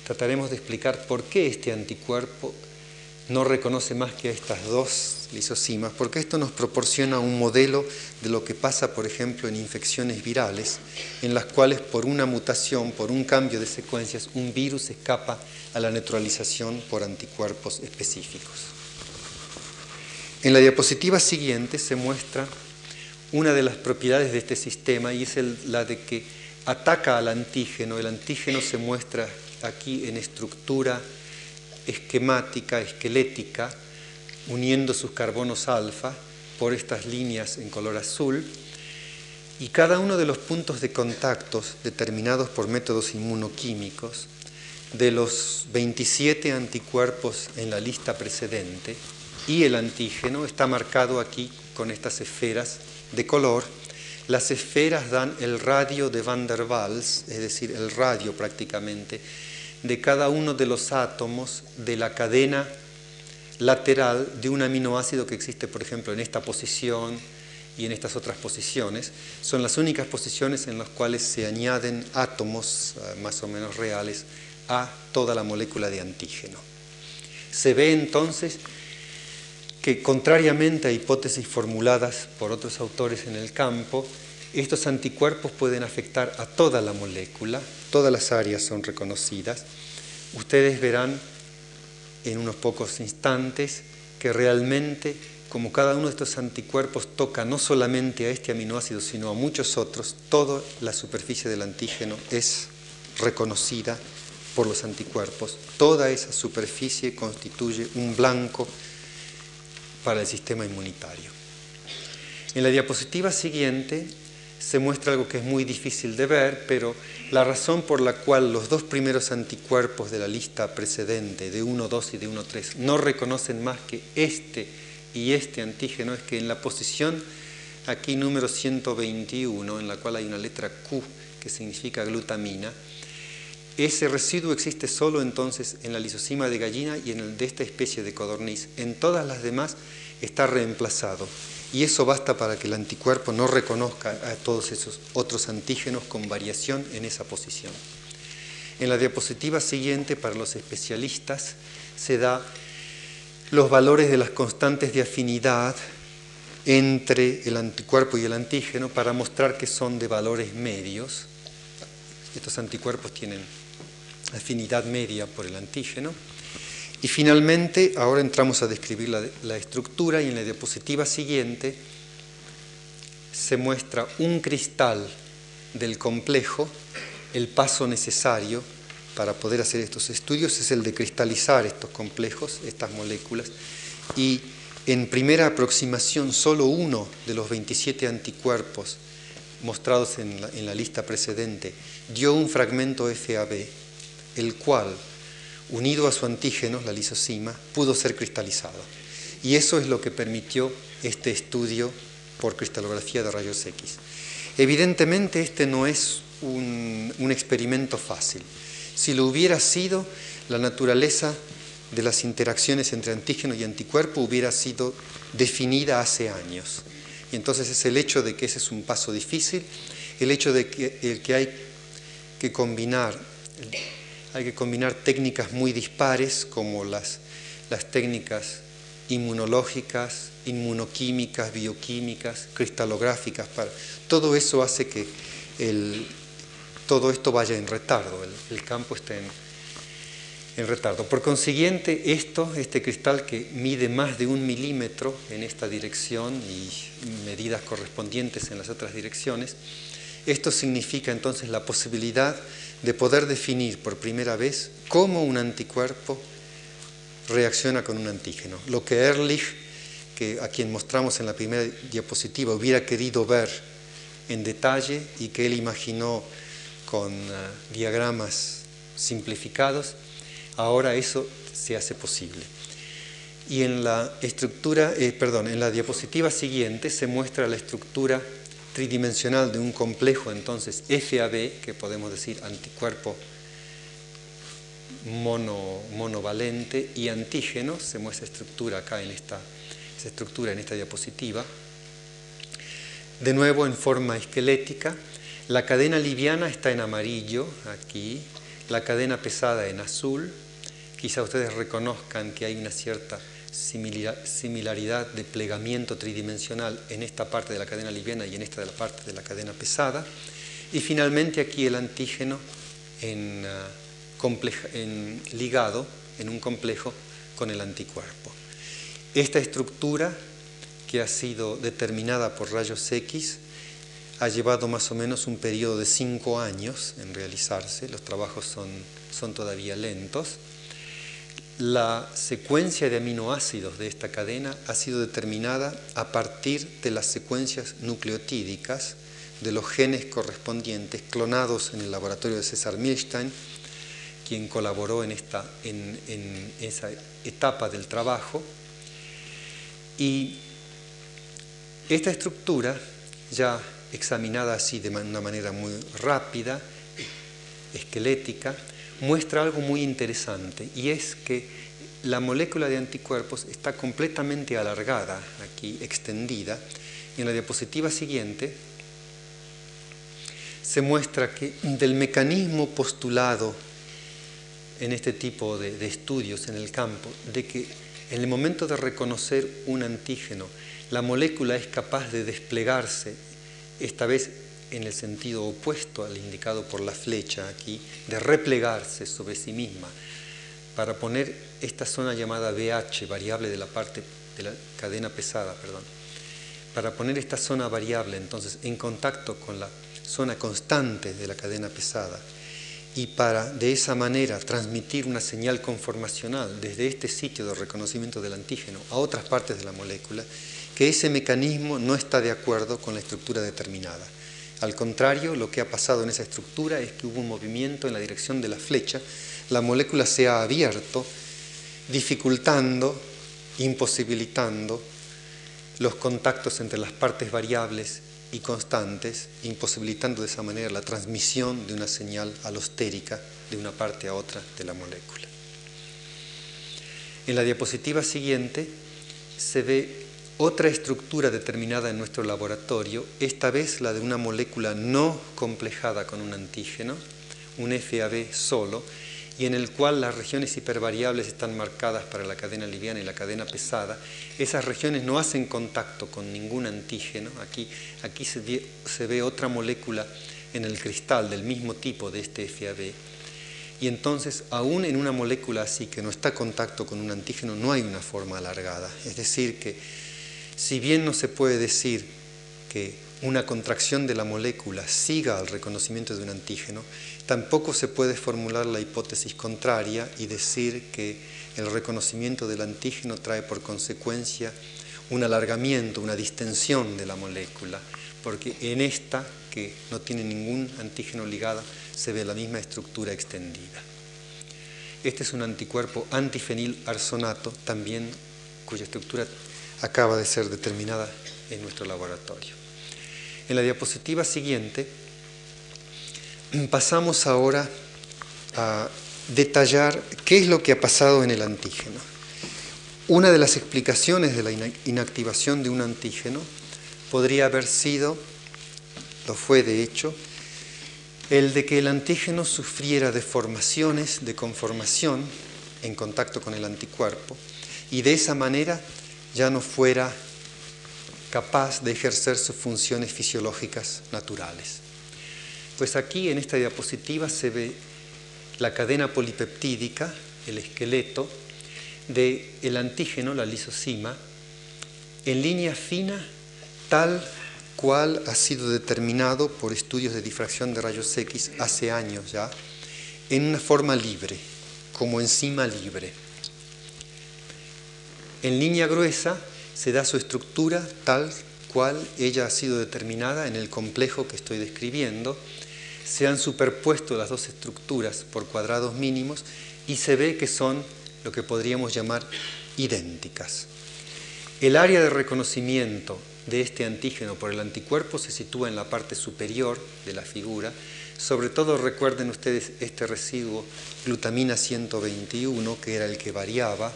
trataremos de explicar por qué este anticuerpo no reconoce más que a estas dos lisosimas, porque esto nos proporciona un modelo de lo que pasa, por ejemplo, en infecciones virales, en las cuales por una mutación, por un cambio de secuencias, un virus escapa a la neutralización por anticuerpos específicos. En la diapositiva siguiente se muestra una de las propiedades de este sistema y es la de que ataca al antígeno. El antígeno se muestra aquí en estructura esquemática, esquelética, uniendo sus carbonos alfa por estas líneas en color azul, y cada uno de los puntos de contactos determinados por métodos inmunoquímicos de los 27 anticuerpos en la lista precedente y el antígeno está marcado aquí con estas esferas de color. Las esferas dan el radio de Van der Waals, es decir, el radio prácticamente, de cada uno de los átomos de la cadena lateral de un aminoácido que existe, por ejemplo, en esta posición y en estas otras posiciones. Son las únicas posiciones en las cuales se añaden átomos eh, más o menos reales a toda la molécula de antígeno. Se ve entonces que, contrariamente a hipótesis formuladas por otros autores en el campo, estos anticuerpos pueden afectar a toda la molécula, todas las áreas son reconocidas. Ustedes verán en unos pocos instantes que realmente, como cada uno de estos anticuerpos toca no solamente a este aminoácido, sino a muchos otros, toda la superficie del antígeno es reconocida por los anticuerpos. Toda esa superficie constituye un blanco para el sistema inmunitario. En la diapositiva siguiente se muestra algo que es muy difícil de ver, pero la razón por la cual los dos primeros anticuerpos de la lista precedente, de 1, 2 y de 1, 3, no reconocen más que este y este antígeno es que en la posición aquí número 121, en la cual hay una letra Q que significa glutamina, ese residuo existe solo entonces en la lisosima de gallina y en el de esta especie de codorniz. En todas las demás está reemplazado y eso basta para que el anticuerpo no reconozca a todos esos otros antígenos con variación en esa posición. En la diapositiva siguiente, para los especialistas, se da los valores de las constantes de afinidad entre el anticuerpo y el antígeno para mostrar que son de valores medios. Estos anticuerpos tienen afinidad media por el antígeno. Y finalmente, ahora entramos a describir la, estructura y en la diapositiva siguiente se muestra un cristal del complejo, el paso necesario para poder hacer estos estudios es el de cristalizar estos complejos, estas moléculas, y en primera aproximación solo uno de los 27 anticuerpos mostrados en la, en la lista precedente dio un fragmento FAB, el cual unido a su antígeno, la lisosima, pudo ser cristalizado. Y eso es lo que permitió este estudio por cristalografía de rayos X. Evidentemente este no es un, un experimento fácil. Si lo hubiera sido, la naturaleza de las interacciones entre antígeno y anticuerpo hubiera sido definida hace años. Y entonces es el hecho de que ese es un paso difícil, el hecho de que, el que hay que combinar hay que combinar técnicas muy dispares como las, técnicas inmunológicas, inmunoquímicas, bioquímicas, cristalográficas. Todo eso hace que todo esto vaya en retardo, el, campo esté en, retardo. Por consiguiente, esto, este cristal que mide más de un milímetro en esta dirección y medidas correspondientes en las otras direcciones, esto significa entonces la posibilidad de poder definir por primera vez cómo un anticuerpo reacciona con un antígeno. Lo que Ehrlich, que a quien mostramos en la primera diapositiva, hubiera querido ver en detalle y que él imaginó con ah, diagramas simplificados, ahora eso se hace posible. Y en la estructura, eh, perdón, en la diapositiva siguiente se muestra la estructura tridimensional de un complejo, entonces FAB, que podemos decir anticuerpo mono, monovalente y antígeno, se muestra estructura acá en esta, estructura en esta diapositiva. De nuevo en forma esquelética, la cadena liviana está en amarillo aquí, la cadena pesada en azul quizá ustedes reconozcan que hay una cierta similaridad de plegamiento tridimensional en esta parte de la cadena liviana y en esta de la parte de la cadena pesada. Y finalmente aquí el antígeno en, ah, ligado en un complejo con el anticuerpo. Esta estructura que ha sido determinada por rayos X ha llevado más o menos un periodo de cinco años en realizarse, los trabajos son, son todavía lentos. La secuencia de aminoácidos de esta cadena ha sido determinada a partir de las secuencias nucleotídicas de los genes correspondientes clonados en el laboratorio de César Milstein, quien colaboró en, esta, en, en esa etapa del trabajo. Y esta estructura, ya examinada así de una manera muy rápida, esquelética, muestra algo muy interesante y es que la molécula de anticuerpos está completamente alargada, aquí extendida, y en la diapositiva siguiente se muestra que del mecanismo postulado en este tipo de, de estudios en el campo, de que en el momento de reconocer un antígeno, la molécula es capaz de desplegarse, esta vez en el sentido opuesto al indicado por la flecha aquí, de replegarse sobre sí misma, para poner esta zona llamada BH, variable de la parte de la cadena pesada, perdón, para poner esta zona variable entonces en contacto con la zona constante de la cadena pesada y para de esa manera transmitir una señal conformacional desde este sitio de reconocimiento del antígeno a otras partes de la molécula, que ese mecanismo no está de acuerdo con la estructura determinada. Al contrario, lo que ha pasado en esa estructura es que hubo un movimiento en la dirección de la flecha, la molécula se ha abierto, dificultando, imposibilitando los contactos entre las partes variables y constantes, imposibilitando de esa manera la transmisión de una señal alostérica de una parte a otra de la molécula. En la diapositiva siguiente se ve otra estructura determinada en nuestro laboratorio, esta vez la de una molécula no complejada con un antígeno, un FAB solo, y en el cual las regiones hipervariables están marcadas para la cadena liviana y la cadena pesada. Esas regiones no hacen contacto con ningún antígeno. Aquí, aquí se, ve, se ve otra molécula en el cristal del mismo tipo de este FAB. Y entonces, aún en una molécula así que no está en contacto con un antígeno, no hay una forma alargada. Es decir, que si bien no se puede decir que una contracción de la molécula siga al reconocimiento de un antígeno, tampoco se puede formular la hipótesis contraria y decir que el reconocimiento del antígeno trae por consecuencia un alargamiento, una distensión de la molécula, porque en esta, que no tiene ningún antígeno ligado, se ve la misma estructura extendida. Este es un anticuerpo antifenil arsonato, también cuya estructura acaba de ser determinada en nuestro laboratorio. En la diapositiva siguiente pasamos ahora a detallar qué es lo que ha pasado en el antígeno. Una de las explicaciones de la inactivación de un antígeno podría haber sido, lo fue de hecho, el de que el antígeno sufriera deformaciones de conformación en contacto con el anticuerpo y de esa manera ya no fuera capaz de ejercer sus funciones fisiológicas naturales. Pues aquí en esta diapositiva se ve la cadena polipeptídica, el esqueleto del el antígeno, la lisocima, en línea fina, tal cual ha sido determinado por estudios de difracción de rayos X hace años ya, en una forma libre, como enzima libre. En línea gruesa se da su estructura tal cual ella ha sido determinada en el complejo que estoy describiendo. Se han superpuesto las dos estructuras por cuadrados mínimos y se ve que son lo que podríamos llamar idénticas. El área de reconocimiento de este antígeno por el anticuerpo se sitúa en la parte superior de la figura. Sobre todo recuerden ustedes este residuo glutamina 121, que era el que variaba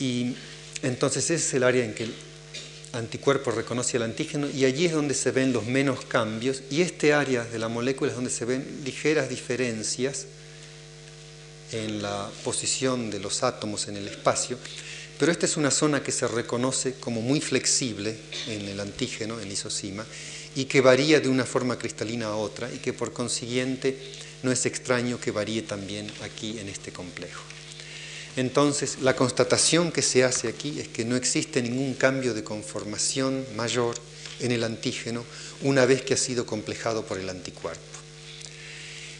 y entonces ese es el área en que el anticuerpo reconoce el antígeno y allí es donde se ven los menos cambios y este área de la molécula es donde se ven ligeras diferencias en la posición de los átomos en el espacio, pero esta es una zona que se reconoce como muy flexible en el antígeno, en el isocima, y que varía de una forma cristalina a otra y que por consiguiente no es extraño que varíe también aquí en este complejo. Entonces, la constatación que se hace aquí es que no existe ningún cambio de conformación mayor en el antígeno una vez que ha sido complejado por el anticuerpo.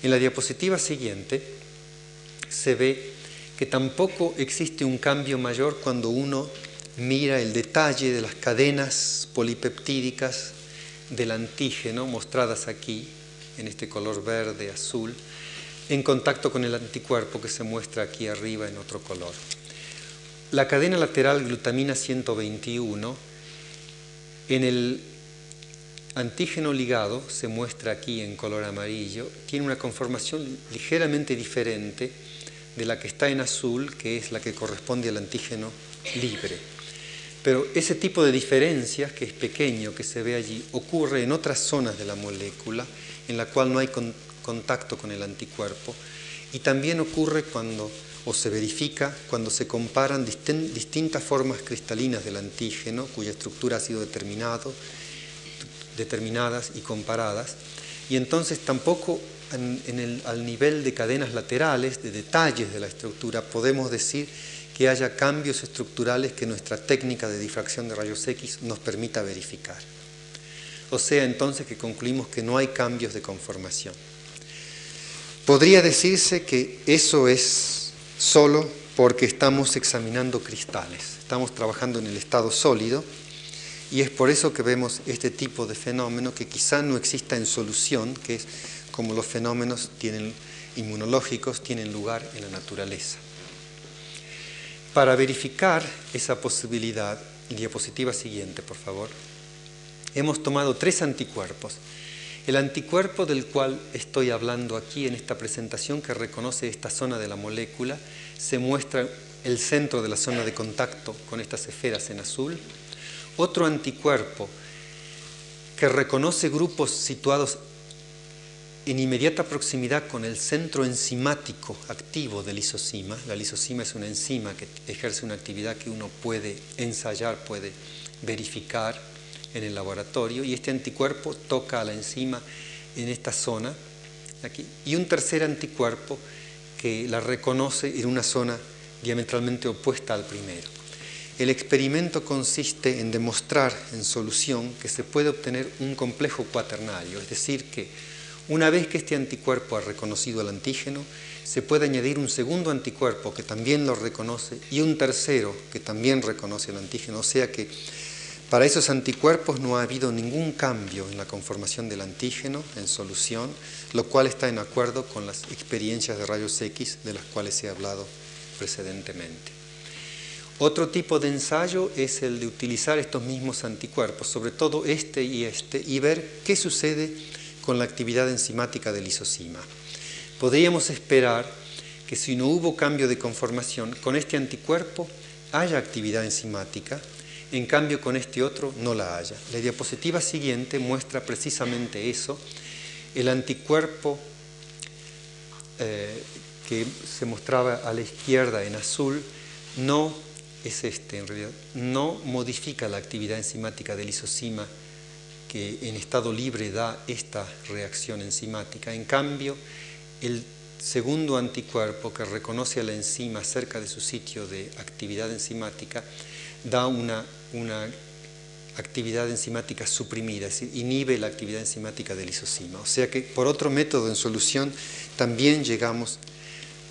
En la diapositiva siguiente se ve que tampoco existe un cambio mayor cuando uno mira el detalle de las cadenas polipeptídicas del antígeno mostradas aquí, en este color verde, azul, en contacto con el anticuerpo que se muestra aquí arriba en otro color. La cadena lateral glutamina 121 en el antígeno ligado, se muestra aquí en color amarillo, tiene una conformación ligeramente diferente de la que está en azul, que es la que corresponde al antígeno libre. Pero ese tipo de diferencias, que es pequeño, que se ve allí, ocurre en otras zonas de la molécula, en la cual no hay contacto con el anticuerpo, y también ocurre cuando, o se verifica, cuando se comparan distintas formas cristalinas del antígeno, cuya estructura ha sido determinado, determinadas y comparadas, y entonces tampoco al nivel de cadenas laterales, de detalles de la estructura, podemos decir que haya cambios estructurales que nuestra técnica de difracción de rayos X nos permita verificar. O sea, entonces que concluimos que no hay cambios de conformación. Podría decirse que eso es solo porque estamos examinando cristales, estamos trabajando en el estado sólido y es por eso que vemos este tipo de fenómeno que quizá no exista en solución, que es como los fenómenos tienen, inmunológicos tienen lugar en la naturaleza. Para verificar esa posibilidad, diapositiva siguiente, por favor, hemos tomado tres anticuerpos. El anticuerpo del cual estoy hablando aquí en esta presentación, que reconoce esta zona de la molécula, se muestra el centro de la zona de contacto con estas esferas en azul. Otro anticuerpo que reconoce grupos situados en inmediata proximidad con el centro enzimático activo del lisocima. La lisocima es una enzima que ejerce una actividad que uno puede ensayar, puede verificar en el laboratorio y este anticuerpo toca a la enzima en esta zona aquí y un tercer anticuerpo que la reconoce en una zona diametralmente opuesta al primero. El experimento consiste en demostrar en solución que se puede obtener un complejo cuaternario, es decir, que una vez que este anticuerpo ha reconocido el antígeno, se puede añadir un segundo anticuerpo que también lo reconoce y un tercero que también reconoce el antígeno. O sea que para esos anticuerpos no ha habido ningún cambio en la conformación del antígeno en solución, lo cual está en acuerdo con las experiencias de rayos X de las cuales he hablado precedentemente. Otro tipo de ensayo es el de utilizar estos mismos anticuerpos, sobre todo este y este, y ver qué sucede con la actividad enzimática del lisocima. Podríamos esperar que si no hubo cambio de conformación, con este anticuerpo haya actividad enzimática, en cambio con este otro no la haya. La diapositiva siguiente muestra precisamente eso. El anticuerpo eh, que se mostraba a la izquierda en azul no es este en realidad, no modifica la actividad enzimática del lisocima que en estado libre da esta reacción enzimática. En cambio, el segundo anticuerpo que reconoce a la enzima cerca de su sitio de actividad enzimática da una, una actividad enzimática suprimida, es decir, inhibe la actividad enzimática del lisocima. O sea que por otro método en solución también llegamos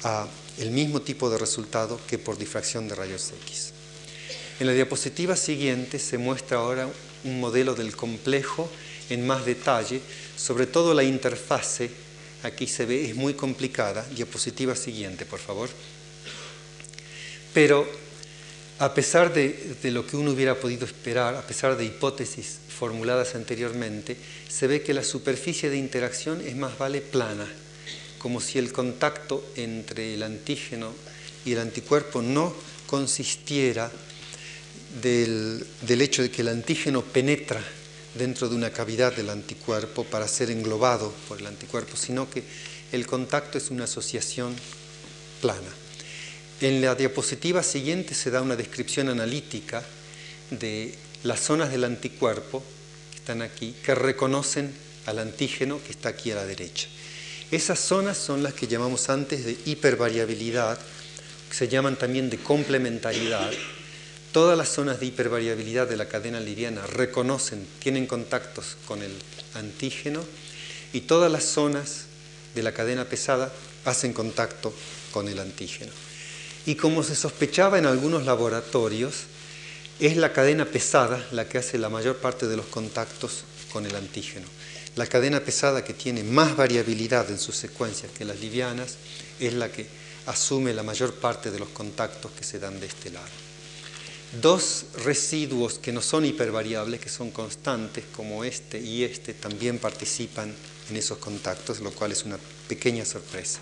a el mismo tipo de resultado que por difracción de rayos X. En la diapositiva siguiente se muestra ahora un modelo del complejo en más detalle, sobre todo la interfase, aquí se ve, es muy complicada, diapositiva siguiente, por favor. Pero a pesar de, lo que uno hubiera podido esperar, a pesar de hipótesis formuladas anteriormente, se ve que la superficie de interacción es más vale plana, como si el contacto entre el antígeno y el anticuerpo no consistiera del, hecho de que el antígeno penetra dentro de una cavidad del anticuerpo para ser englobado por el anticuerpo, sino que el contacto es una asociación plana. En la diapositiva siguiente se da una descripción analítica de las zonas del anticuerpo, que están aquí, que reconocen al antígeno que está aquí a la derecha. Esas zonas son las que llamamos antes de hipervariabilidad, se llaman también de complementariedad. Todas las zonas de hipervariabilidad de la cadena liviana reconocen, tienen contactos con el antígeno y todas las zonas de la cadena pesada hacen contacto con el antígeno. Y como se sospechaba en algunos laboratorios, es la cadena pesada la que hace la mayor parte de los contactos con el antígeno. La cadena pesada que tiene más variabilidad en sus secuencias que las livianas es la que asume la mayor parte de los contactos que se dan de este lado. Dos residuos que no son hipervariables, que son constantes, como este y este, también participan en esos contactos, lo cual es una pequeña sorpresa.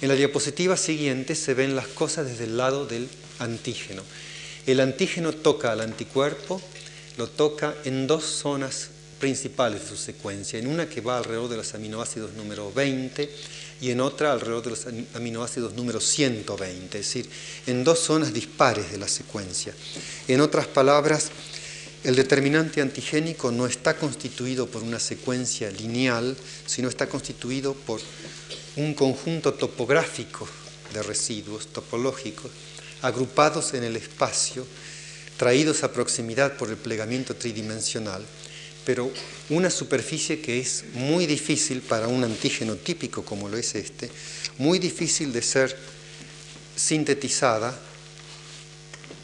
En la diapositiva siguiente se ven las cosas desde el lado del antígeno. El antígeno toca al anticuerpo, lo toca en dos zonas principales de su secuencia, en una que va alrededor de los aminoácidos número 20 y en otra alrededor de los aminoácidos número 120, es decir, en dos zonas dispares de la secuencia. En otras palabras, el determinante antigénico no está constituido por una secuencia lineal, sino está constituido por un conjunto topográfico de residuos topológicos agrupados en el espacio, traídos a proximidad por el plegamiento tridimensional, pero una superficie que es muy difícil para un antígeno típico como lo es este, muy difícil de ser sintetizada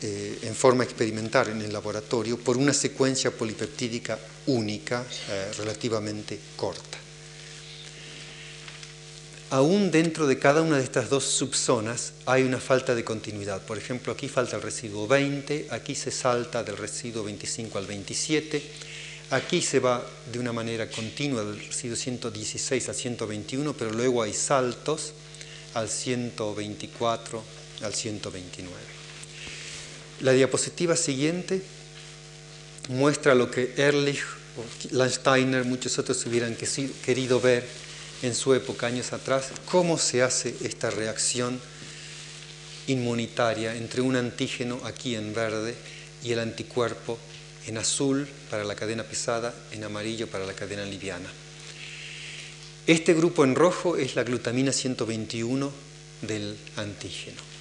eh, en forma experimental en el laboratorio por una secuencia polipeptídica única eh, relativamente corta. Aún dentro de cada una de estas dos subzonas hay una falta de continuidad. Por ejemplo, aquí falta el residuo 20, aquí se salta del residuo 25 al 27, aquí se va de una manera continua del residuo 116 al 121, pero luego hay saltos al 124, al 129. La diapositiva siguiente muestra lo que Ehrlich, Landsteiner, muchos otros hubieran querido ver en su época, años atrás, cómo se hace esta reacción inmunitaria entre un antígeno aquí en verde y el anticuerpo en azul para la cadena pesada, en amarillo para la cadena liviana. Este grupo en rojo es la glutamina 121 del antígeno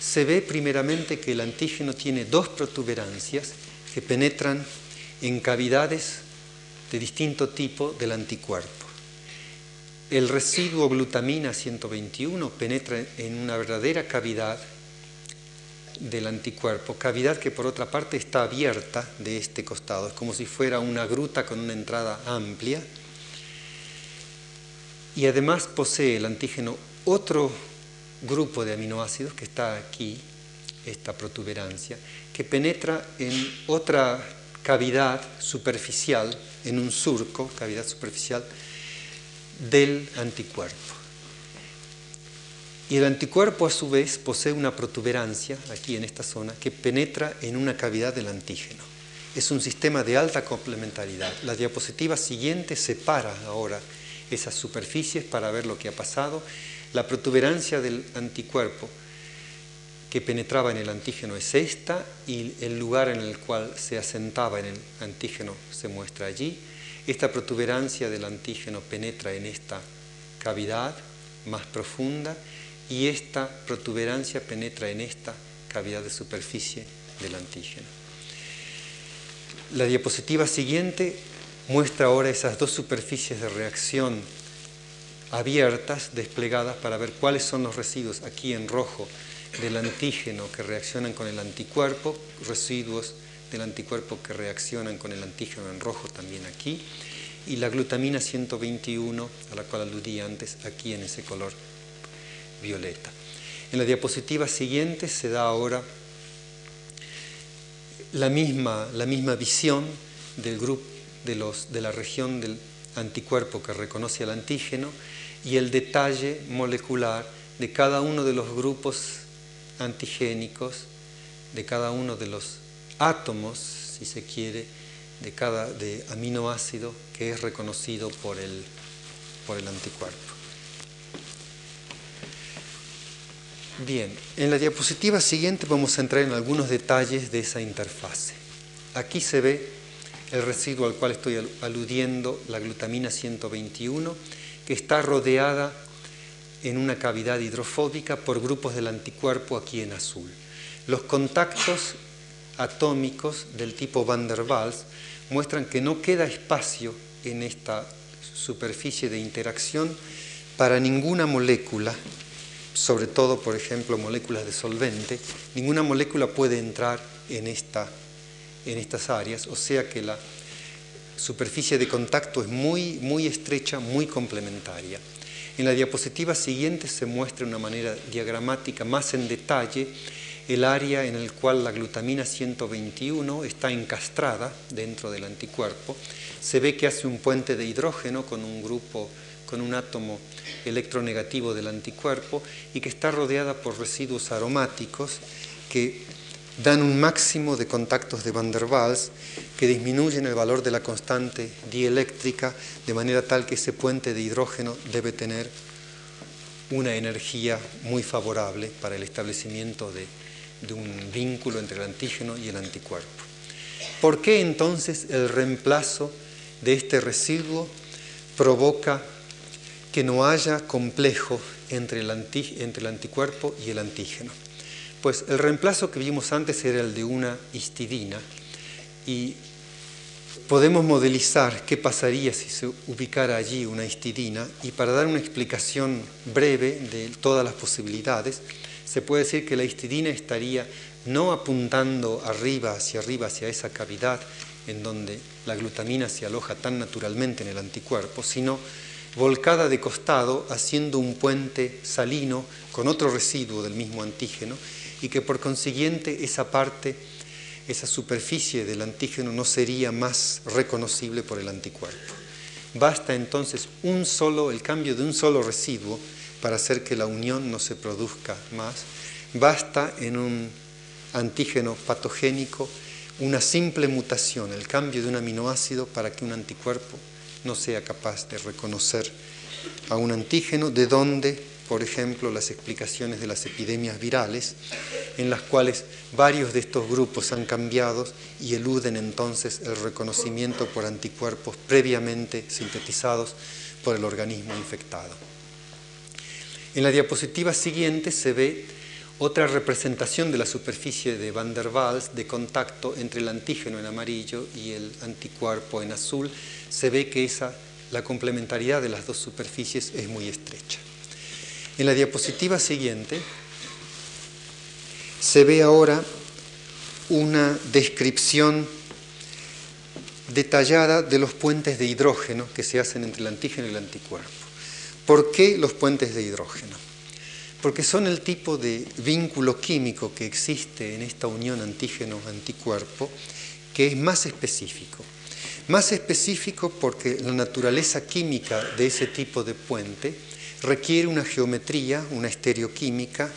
se ve primeramente que el antígeno tiene dos protuberancias que penetran en cavidades de distinto tipo del anticuerpo. El residuo glutamina 121 penetra en una verdadera cavidad del anticuerpo, cavidad que por otra parte está abierta de este costado, es como si fuera una gruta con una entrada amplia. Y además posee el antígeno otro grupo de aminoácidos que está aquí, esta protuberancia, que penetra en otra cavidad superficial, en un surco, cavidad superficial, del anticuerpo. Y el anticuerpo a su vez posee una protuberancia aquí en esta zona que penetra en una cavidad del antígeno. Es un sistema de alta complementariedad. La diapositiva siguiente separa ahora esas superficies para ver lo que ha pasado la protuberancia del anticuerpo que penetraba en el antígeno es esta y el lugar en el cual se asentaba en el antígeno se muestra allí. Esta protuberancia del antígeno penetra en esta cavidad más profunda y esta protuberancia penetra en esta cavidad de superficie del antígeno. La diapositiva siguiente muestra ahora esas dos superficies de reacción abiertas, desplegadas para ver cuáles son los residuos aquí en rojo del antígeno que reaccionan con el anticuerpo, residuos del anticuerpo que reaccionan con el antígeno en rojo también aquí, y la glutamina 121, a la cual aludí antes, aquí en ese color violeta. En la diapositiva siguiente se da ahora la misma, la misma visión del grupo de, los, de la región del anticuerpo que reconoce al antígeno y el detalle molecular de cada uno de los grupos antigénicos, de cada uno de los átomos, si se quiere, de cada de aminoácido que es reconocido por el, por el anticuerpo. Bien, en la diapositiva siguiente vamos a entrar en algunos detalles de esa interfase. Aquí se ve el residuo al cual estoy aludiendo, la glutamina 121, que está rodeada en una cavidad hidrofóbica por grupos del anticuerpo aquí en azul. Los contactos atómicos del tipo Van der Waals muestran que no queda espacio en esta superficie de interacción para ninguna molécula sobre todo, por ejemplo, moléculas de solvente, ninguna molécula puede entrar en, esta, en estas áreas, o sea que la superficie de contacto es muy, muy estrecha, muy complementaria. En la diapositiva siguiente se muestra una manera diagramática más en detalle el área en el cual la glutamina 121 está encastrada dentro del anticuerpo. Se ve que hace un puente de hidrógeno con un grupo, con un átomo electronegativo del anticuerpo y que está rodeada por residuos aromáticos que dan un máximo de contactos de Van der Waals que disminuyen el valor de la constante dieléctrica de manera tal que ese puente de hidrógeno debe tener una energía muy favorable para el establecimiento de, de un vínculo entre el antígeno y el anticuerpo. ¿Por qué entonces el reemplazo de este residuo provoca que no haya complejo entre el, entre el anticuerpo y el antígeno. Pues el reemplazo que vimos antes era el de una histidina y podemos modelizar qué pasaría si se ubicara allí una histidina y para dar una explicación breve de todas las posibilidades, se puede decir que la histidina estaría no apuntando arriba, hacia arriba, hacia esa cavidad en donde la glutamina se aloja tan naturalmente en el anticuerpo, sino volcada de costado haciendo un puente salino con otro residuo del mismo antígeno y que por consiguiente esa parte, esa superficie del antígeno no sería más reconocible por el anticuerpo. Basta entonces un solo, el cambio de un solo residuo para hacer que la unión no se produzca más. Basta en un antígeno patogénico una simple mutación, el cambio de un aminoácido para que un anticuerpo no sea capaz de reconocer a un antígeno, de donde, por ejemplo, las explicaciones de las epidemias virales, en las cuales varios de estos grupos han cambiado y eluden entonces el reconocimiento por anticuerpos previamente sintetizados por el organismo infectado. En la diapositiva siguiente se ve otra representación de la superficie de Van der Waals de contacto entre el antígeno en amarillo y el anticuerpo en azul, se ve que esa, la complementariedad de las dos superficies es muy estrecha. En la diapositiva siguiente se ve ahora una descripción detallada de los puentes de hidrógeno que se hacen entre el antígeno y el anticuerpo. ¿Por qué los puentes de hidrógeno? Porque son el tipo de vínculo químico que existe en esta unión antígeno-anticuerpo que es más específico. Más específico porque la naturaleza química de ese tipo de puente requiere una geometría, una estereoquímica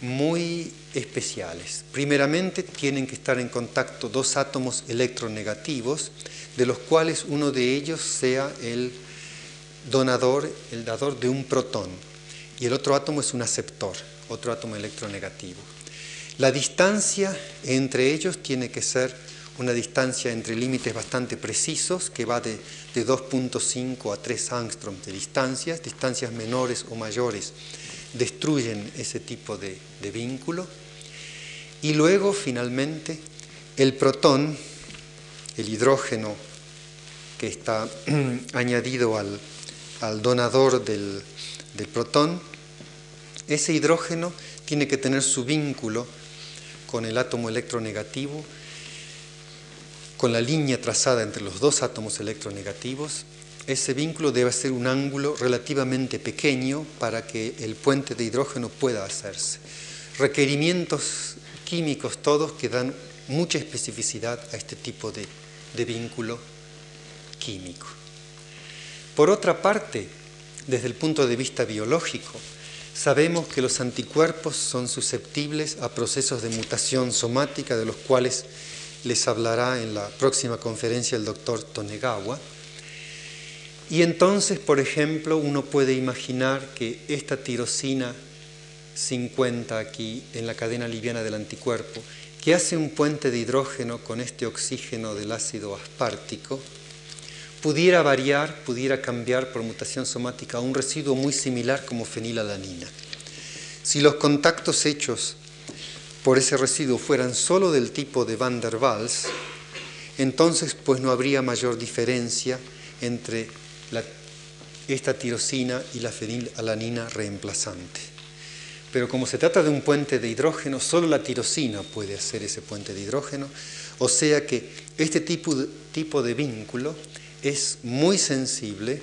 muy especiales. Primeramente tienen que estar en contacto dos átomos electronegativos, de los cuales uno de ellos sea el donador, el dador de un protón, y el otro átomo es un aceptor, otro átomo electronegativo. La distancia entre ellos tiene que ser una distancia entre límites bastante precisos que va de, 2.5 a 3 angstroms de distancias, distancias menores o mayores destruyen ese tipo de, vínculo. Y luego, finalmente, el protón, el hidrógeno que está añadido al, donador del, del protón, ese hidrógeno tiene que tener su vínculo con el átomo electronegativo con la línea trazada entre los dos átomos electronegativos, ese vínculo debe ser un ángulo relativamente pequeño para que el puente de hidrógeno pueda hacerse. Requerimientos químicos todos que dan mucha especificidad a este tipo de, de vínculo químico. Por otra parte, desde el punto de vista biológico, sabemos que los anticuerpos son susceptibles a procesos de mutación somática de los cuales les hablará en la próxima conferencia el doctor Tonegawa. Y entonces, por ejemplo, uno puede imaginar que esta tirosina 50 aquí en la cadena liviana del anticuerpo, que hace un puente de hidrógeno con este oxígeno del ácido aspartico, pudiera variar, pudiera cambiar por mutación somática a un residuo muy similar como fenilalanina. Si los contactos hechos por ese residuo fueran solo del tipo de Van der Waals, entonces pues no habría mayor diferencia entre esta tirosina y la fenilalanina reemplazante. Pero como se trata de un puente de hidrógeno, solo la tirosina puede hacer ese puente de hidrógeno, o sea que este tipo de, tipo de vínculo es muy sensible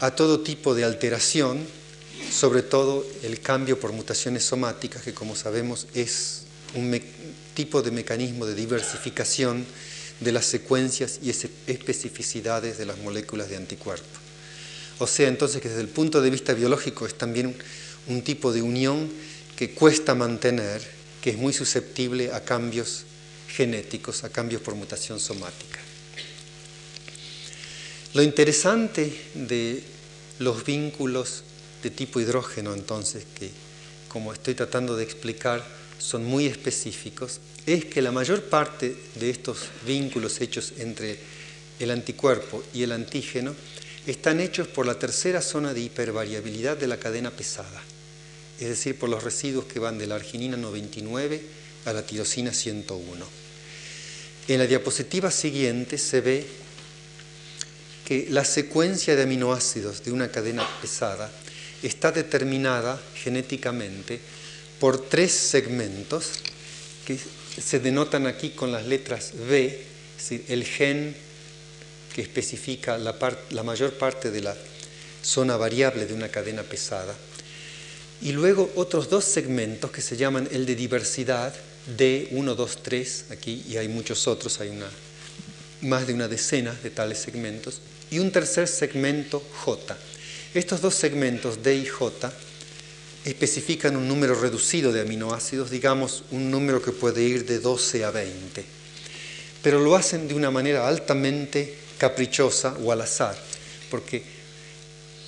a todo tipo de alteración, sobre todo el cambio por mutaciones somáticas, que como sabemos es un tipo de mecanismo de diversificación de las secuencias y especificidades de las moléculas de anticuerpo. O sea, entonces que desde el punto de vista biológico es también un tipo de unión que cuesta mantener, que es muy susceptible a cambios genéticos, a cambios por mutación somática. Lo interesante de los vínculos de tipo hidrógeno, entonces, que como estoy tratando de explicar, son muy específicos, es que la mayor parte de estos vínculos hechos entre el anticuerpo y el antígeno están hechos por la tercera zona de hipervariabilidad de la cadena pesada, es decir, por los residuos que van de la arginina 99 a la tirosina 101. En la diapositiva siguiente se ve que la secuencia de aminoácidos de una cadena pesada está determinada genéticamente por tres segmentos que se denotan aquí con las letras B, el gen que especifica la, la mayor parte de la zona variable de una cadena pesada, y luego otros dos segmentos que se llaman el de diversidad, D1, 2, 3, aquí, y hay muchos otros, hay una, más de una decena de tales segmentos, y un tercer segmento J. Estos dos segmentos D y J especifican un número reducido de aminoácidos, digamos un número que puede ir de 12 a 20, pero lo hacen de una manera altamente caprichosa o al azar, porque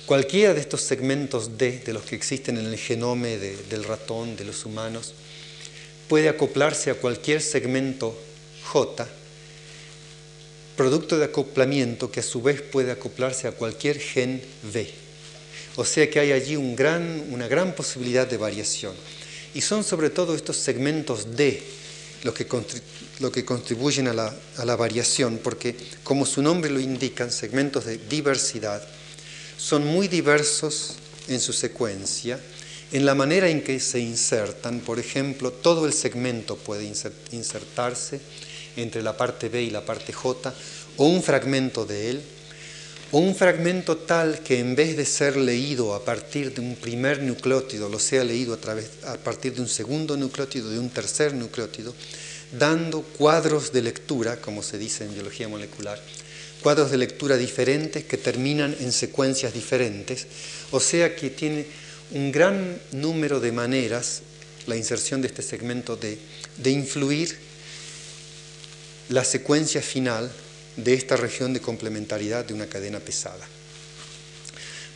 cualquiera de estos segmentos D, de los que existen en el genome del ratón, de los humanos, puede acoplarse a cualquier segmento J, producto de acoplamiento que a su vez puede acoplarse a cualquier gen V. O sea que hay allí una gran posibilidad de variación. Y son sobre todo estos segmentos D los que, lo que contribuyen a la, variación, porque como su nombre lo indican, segmentos de diversidad, son muy diversos en su secuencia, en la manera en que se insertan. Por ejemplo, todo el segmento puede insertarse entre la parte B y la parte J, o un fragmento de él, o un fragmento tal que en vez de ser leído a partir de un primer nucleótido, lo sea leído a, través, a partir de un segundo nucleótido, de un tercer nucleótido, dando cuadros de lectura, como se dice en biología molecular, cuadros de lectura diferentes que terminan en secuencias diferentes, o sea que tiene un gran número de maneras, la inserción de este segmento de, de influir la secuencia final de esta región de complementariedad de una cadena pesada.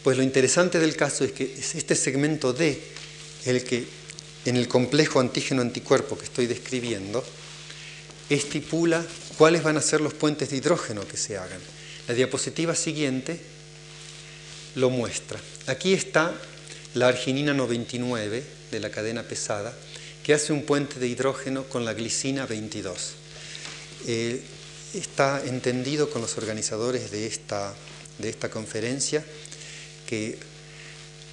Pues lo interesante del caso es que es este segmento D el que en el complejo antígeno-anticuerpo que estoy describiendo estipula cuáles van a ser los puentes de hidrógeno que se hagan. La diapositiva siguiente lo muestra. Aquí está la arginina 99 de la cadena pesada que hace un puente de hidrógeno con la glicina 22 está entendido con los organizadores de esta, de esta conferencia que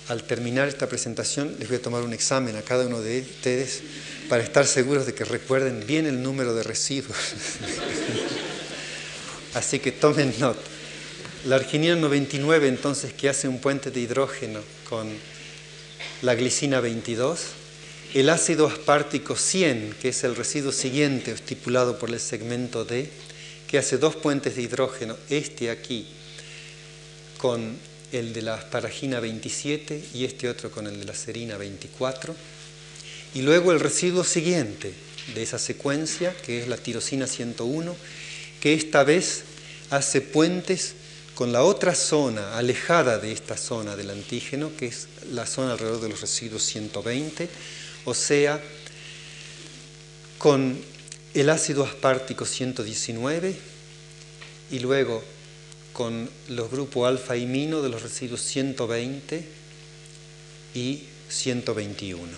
al terminar esta presentación les voy a tomar un examen a cada uno de ustedes para estar seguros de que recuerden bien el número de residuos. Así que tomen nota. La arginina 99 entonces que hace un puente de hidrógeno con la glicina 22, el ácido aspartico 100, que es el residuo siguiente estipulado por el segmento D, que hace dos puentes de hidrógeno, este aquí con el de la asparagina 27 y este otro con el de la serina 24, y luego el residuo siguiente de esa secuencia, que es la tirosina 101, que esta vez hace puentes con la otra zona alejada de esta zona del antígeno, que es la zona alrededor de los residuos 120, o sea, con el ácido aspártico 119 y luego con los grupos alfa y mino de los residuos 120 y 121.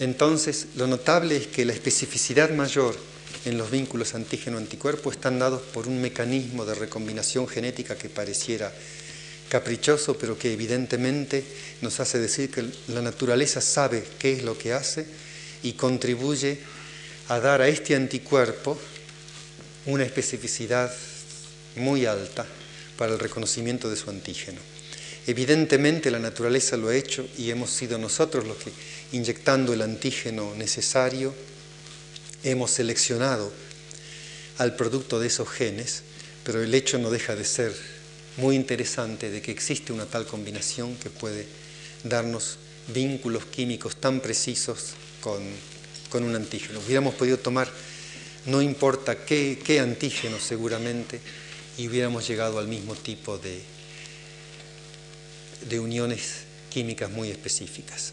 Entonces, lo notable es que la especificidad mayor en los vínculos antígeno-anticuerpo están dados por un mecanismo de recombinación genética que pareciera caprichoso, pero que evidentemente nos hace decir que la naturaleza sabe qué es lo que hace y contribuye a dar a este anticuerpo una especificidad muy alta para el reconocimiento de su antígeno. Evidentemente la naturaleza lo ha hecho y hemos sido nosotros los que, inyectando el antígeno necesario, hemos seleccionado al producto de esos genes, pero el hecho no deja de ser muy interesante de que existe una tal combinación que puede darnos vínculos químicos tan precisos con, un antígeno. Hubiéramos podido tomar, no importa qué, qué antígeno seguramente, y hubiéramos llegado al mismo tipo de, de uniones químicas muy específicas.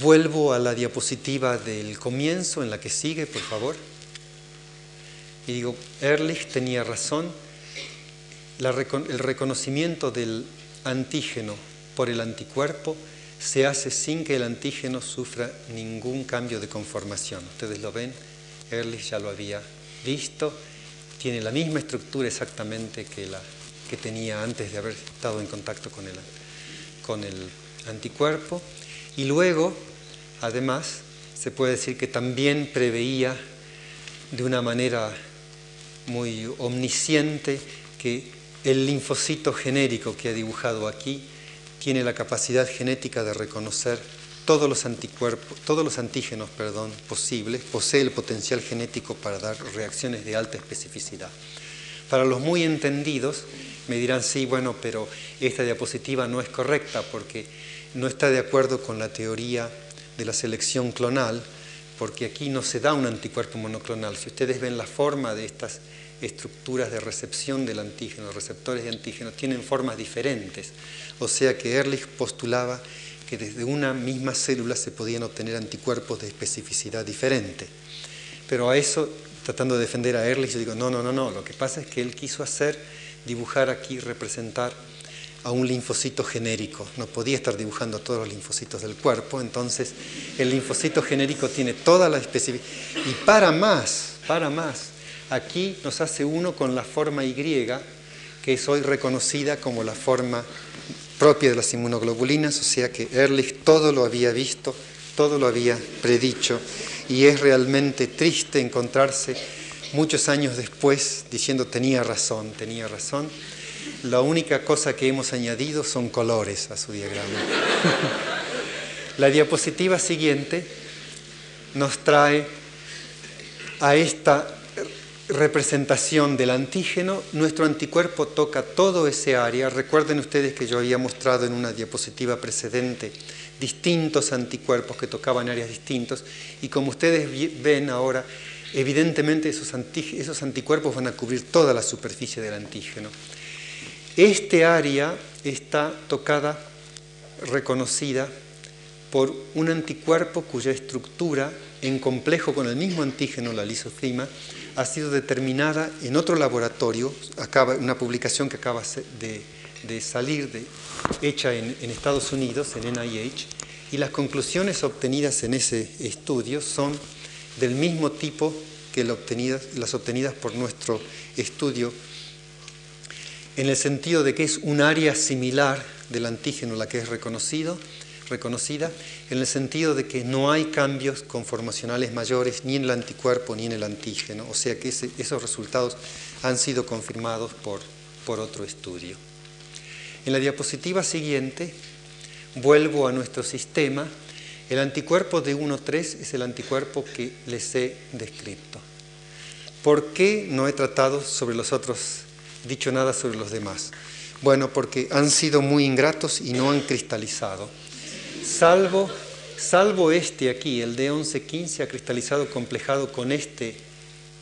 Vuelvo a la diapositiva del comienzo, en la que sigue, por favor. Y digo, Ehrlich tenía razón, el reconocimiento del antígeno por el anticuerpo se hace sin que el antígeno sufra ningún cambio de conformación. Ustedes lo ven, Ehrlich ya lo había visto, tiene la misma estructura exactamente que la que tenía antes de haber estado en contacto con el, con el anticuerpo. Y luego, además, se puede decir que también preveía de una manera muy omnisciente que el linfocito genérico que ha dibujado aquí tiene la capacidad genética de reconocer todos los anticuerpos, todos los antígenos, perdón, posibles, posee el potencial genético para dar reacciones de alta especificidad. Para los muy entendidos, me dirán, sí, bueno, pero esta diapositiva no es correcta porque no está de acuerdo con la teoría de la selección clonal, porque aquí no se da un anticuerpo monoclonal. Si ustedes ven la forma de estas estructuras de recepción del antígeno, receptores de antígeno, tienen formas diferentes. O sea que Ehrlich postulaba que desde una misma célula se podían obtener anticuerpos de especificidad diferente. Pero a eso, tratando de defender a Ehrlich, yo digo, no, no, no, no, lo que pasa es que él quiso hacer dibujar aquí, representar a un linfocito genérico. No podía estar dibujando todos los linfocitos del cuerpo, entonces el linfocito genérico tiene toda la especificidad. Y para más, para más, aquí nos hace uno con la forma Y, que es hoy reconocida como la forma propia de las inmunoglobulinas, o sea que Ehrlich todo lo había visto, todo lo había predicho, y es realmente triste encontrarse muchos años después diciendo tenía razón, tenía razón. La única cosa que hemos añadido son colores a su diagrama. La diapositiva siguiente nos trae a esta representación del antígeno. Nuestro anticuerpo toca todo ese área. Recuerden ustedes que yo había mostrado en una diapositiva precedente distintos anticuerpos que tocaban áreas distintos y como ustedes ven ahora, evidentemente esos, esos anticuerpos van a cubrir toda la superficie del antígeno. Este área está tocada, reconocida por un anticuerpo cuya estructura, en complejo con el mismo antígeno, la lisocima, ha sido determinada en otro laboratorio, acaba, una publicación que acaba de, salir, hecha en Estados Unidos, en NIH, y las conclusiones obtenidas en ese estudio son del mismo tipo que las obtenidas por nuestro estudio, en el sentido de que es un área similar del antígeno la que es reconocido, reconocida, en el sentido de que no hay cambios conformacionales mayores ni en el anticuerpo ni en el antígeno, o sea que esos resultados han sido confirmados por, por otro estudio. En la diapositiva siguiente vuelvo a nuestro sistema el anticuerpo de 1.3 es el anticuerpo que les he descrito. ¿Por qué no he tratado sobre los otros, dicho nada sobre los demás? Bueno, porque han sido muy ingratos y no han cristalizado. Salvo, salvo este aquí, el de 11.15 ha cristalizado complejado con este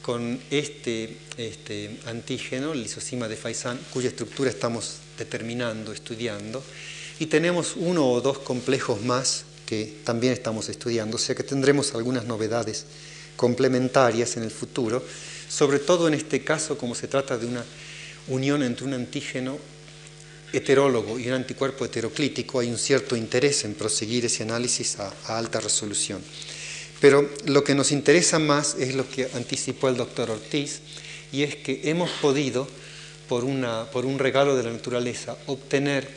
con este, este antígeno, el lisocima de Faisán, cuya estructura estamos determinando, estudiando, y tenemos uno o dos complejos más que también estamos estudiando, o sea que tendremos algunas novedades complementarias en el futuro, sobre todo en este caso como se trata de una unión entre un antígeno heterólogo y un anticuerpo heteroclítico, hay un cierto interés en proseguir ese análisis a, alta resolución. Pero lo que nos interesa más es lo que anticipó el doctor Ortiz, y es que hemos podido, por, una, por un regalo de la naturaleza, obtener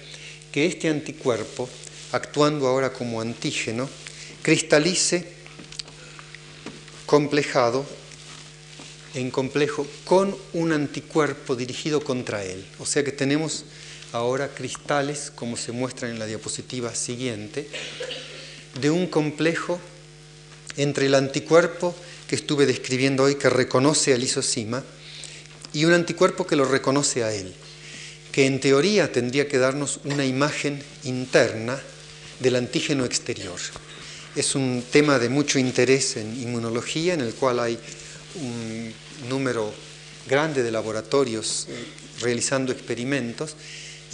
que este anticuerpo, actuando ahora como antígeno, cristalice complejado en complejo con un anticuerpo dirigido contra él. O sea que tenemos ahora cristales, como se muestra en la diapositiva siguiente, de un complejo entre el anticuerpo que estuve describiendo hoy, que reconoce al isocima, y un anticuerpo que lo reconoce a él, que en teoría tendría que darnos una imagen interna del antígeno exterior. Es un tema de mucho interés en inmunología, en el cual hay un número grande de laboratorios eh, realizando experimentos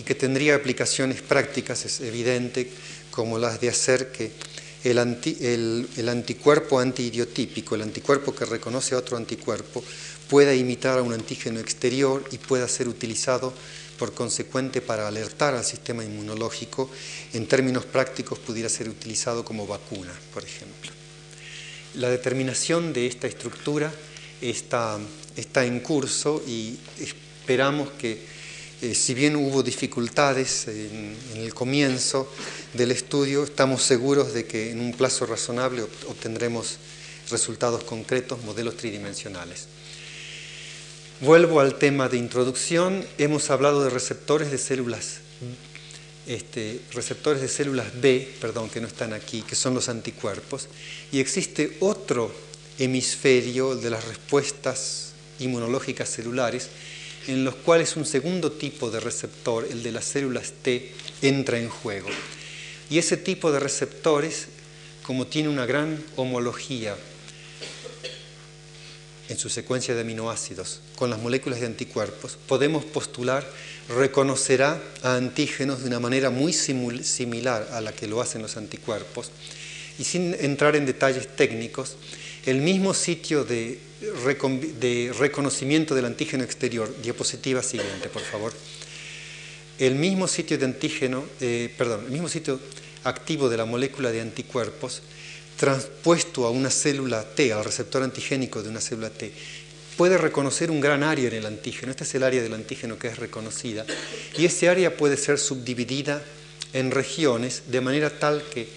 y que tendría aplicaciones prácticas, es evidente, como las de hacer que el, anticuerpo antiidiotípico, el anticuerpo que reconoce a otro anticuerpo, pueda imitar a un antígeno exterior y pueda ser utilizado por consecuente para alertar al sistema inmunológico, en términos prácticos pudiera ser utilizado como vacuna, por ejemplo. La determinación de esta estructura está, está en curso y esperamos que, eh, si bien hubo dificultades en, el comienzo del estudio, estamos seguros de que en un plazo razonable obtendremos resultados concretos, modelos tridimensionales. Vuelvo al tema de introducción. Hemos hablado de receptores de células, este, receptores de células B, perdón, que no están aquí, que son los anticuerpos, y existe otro hemisferio de las respuestas inmunológicas celulares, en los cuales un segundo tipo de receptor, el de las células T, entra en juego. Y ese tipo de receptores, como tiene una gran homología en su secuencia de aminoácidos con las moléculas de anticuerpos, podemos postular reconocerá a antígenos de una manera muy similar a la que lo hacen los anticuerpos. Y sin entrar en detalles técnicos, el mismo sitio de, reconocimiento del antígeno exterior, diapositiva siguiente, por favor, el mismo sitio de antígeno, eh, perdón, el mismo sitio activo de la molécula de anticuerpos, transpuesto a una célula T, al receptor antigénico de una célula T, puede reconocer un gran área en el antígeno. Esta es el área del antígeno que es reconocida. Y ese área puede ser subdividida en regiones de manera tal que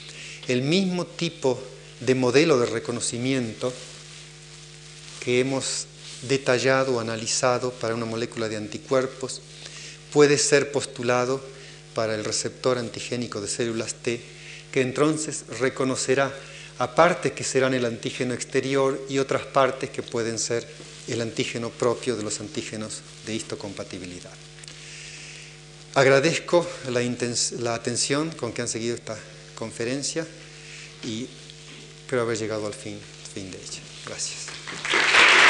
el mismo tipo de modelo de reconocimiento que hemos detallado analizado para una molécula de anticuerpos puede ser postulado para el receptor antigénico de células T, que entonces reconocerá a partes que serán el antígeno exterior y otras partes que pueden ser el antígeno propio de los antígenos de histocompatibilidad. Agradezco la, atención con que han seguido esta conferencia y espero haber llegado al fin, fin de ella. Gracias. Thank you.